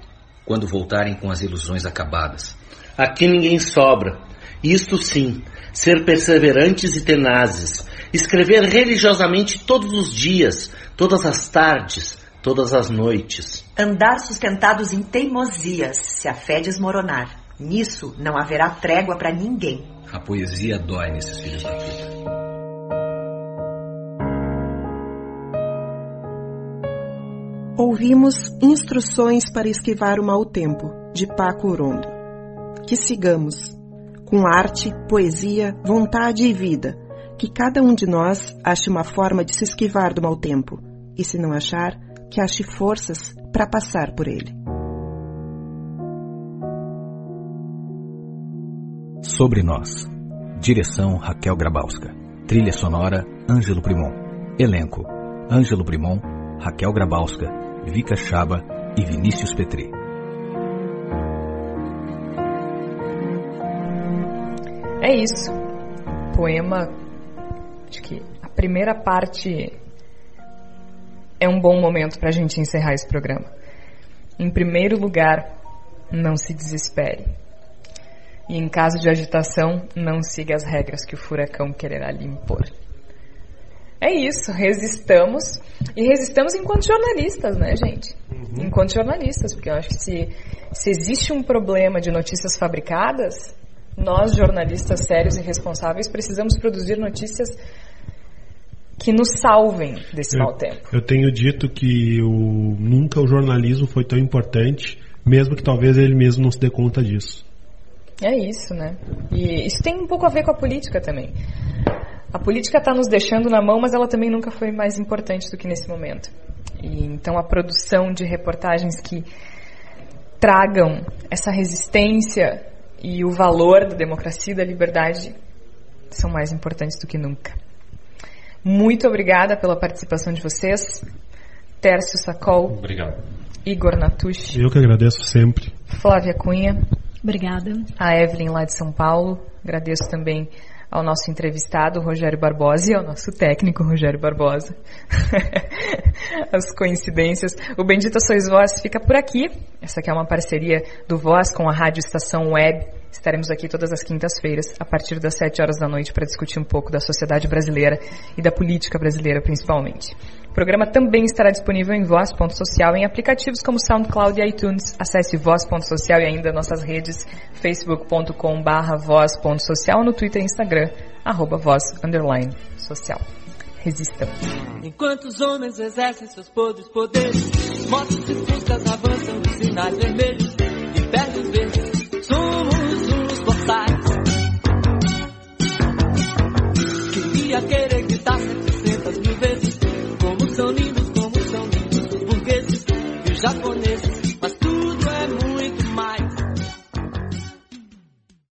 quando voltarem com as ilusões acabadas. Aqui ninguém sobra. Isto sim, ser perseverantes e tenazes. Escrever religiosamente todos os dias, todas as tardes, todas as noites. Andar sustentados em teimosias, se a fé desmoronar. Nisso não haverá trégua para ninguém. A poesia dói nesses filhos da puta. Ouvimos Instruções para Esquivar o Mau Tempo, de Paco Urondo. Que sigamos, com arte, poesia, vontade e vida, que cada um de nós ache uma forma de se esquivar do mau tempo, e se não achar, que ache forças para passar por ele. Sobre Nós. Direção Raquel Grabowska. Trilha sonora Ângelo Primon. Elenco: Ângelo Primon, Raquel Grabowska, Vika Chaba e Vinícius Petri. É isso. Poema. Acho que a primeira parte é um bom momento para a gente encerrar esse programa. Em primeiro lugar, não se desespere. E em caso de agitação, não siga as regras que o furacão quererá lhe impor. É isso, resistamos. E resistamos enquanto jornalistas, né, gente? Uhum. Enquanto jornalistas, porque eu acho que se, se existe um problema de notícias fabricadas, nós, jornalistas sérios e responsáveis, precisamos produzir notícias que nos salvem desse eu, mau tempo. Eu tenho dito que o, nunca o jornalismo foi tão importante, mesmo que talvez ele mesmo não se dê conta disso. É isso, né? E isso tem um pouco a ver com a política também. A política está nos deixando na mão, mas ela também nunca foi mais importante do que nesse momento. E então a produção de reportagens que tragam essa resistência e o valor da democracia e da liberdade são mais importantes do que nunca. Muito obrigada pela participação de vocês. Tércio Sacol. Obrigado. Igor Natucci. Eu que agradeço sempre. Flávia Cunha. Obrigada. A Evelyn lá de São Paulo. Agradeço também ao nosso entrevistado, Rogério Barbosa, e ao nosso técnico, Rogério Barbosa. As coincidências. O Bendita Sois Voz fica por aqui. Essa aqui é uma parceria do Voz com a Rádio Estação Web. Estaremos aqui todas as quintas-feiras, a partir das 7 horas da noite, para discutir um pouco da sociedade brasileira e da política brasileira, principalmente. O programa também estará disponível em Voz.social em aplicativos como SoundCloud e iTunes. Acesse Voz.social e ainda nossas redes facebook.com barra voz.social no Twitter e Instagram, arroba voz underline social. Resistam. Enquanto os homens exercem seus podres poderes, motos e avançam de sinais vermelhos e perdem os A querer gritar 700 mil vezes. Como são lindos, como são lindos os burgueses e os japoneses.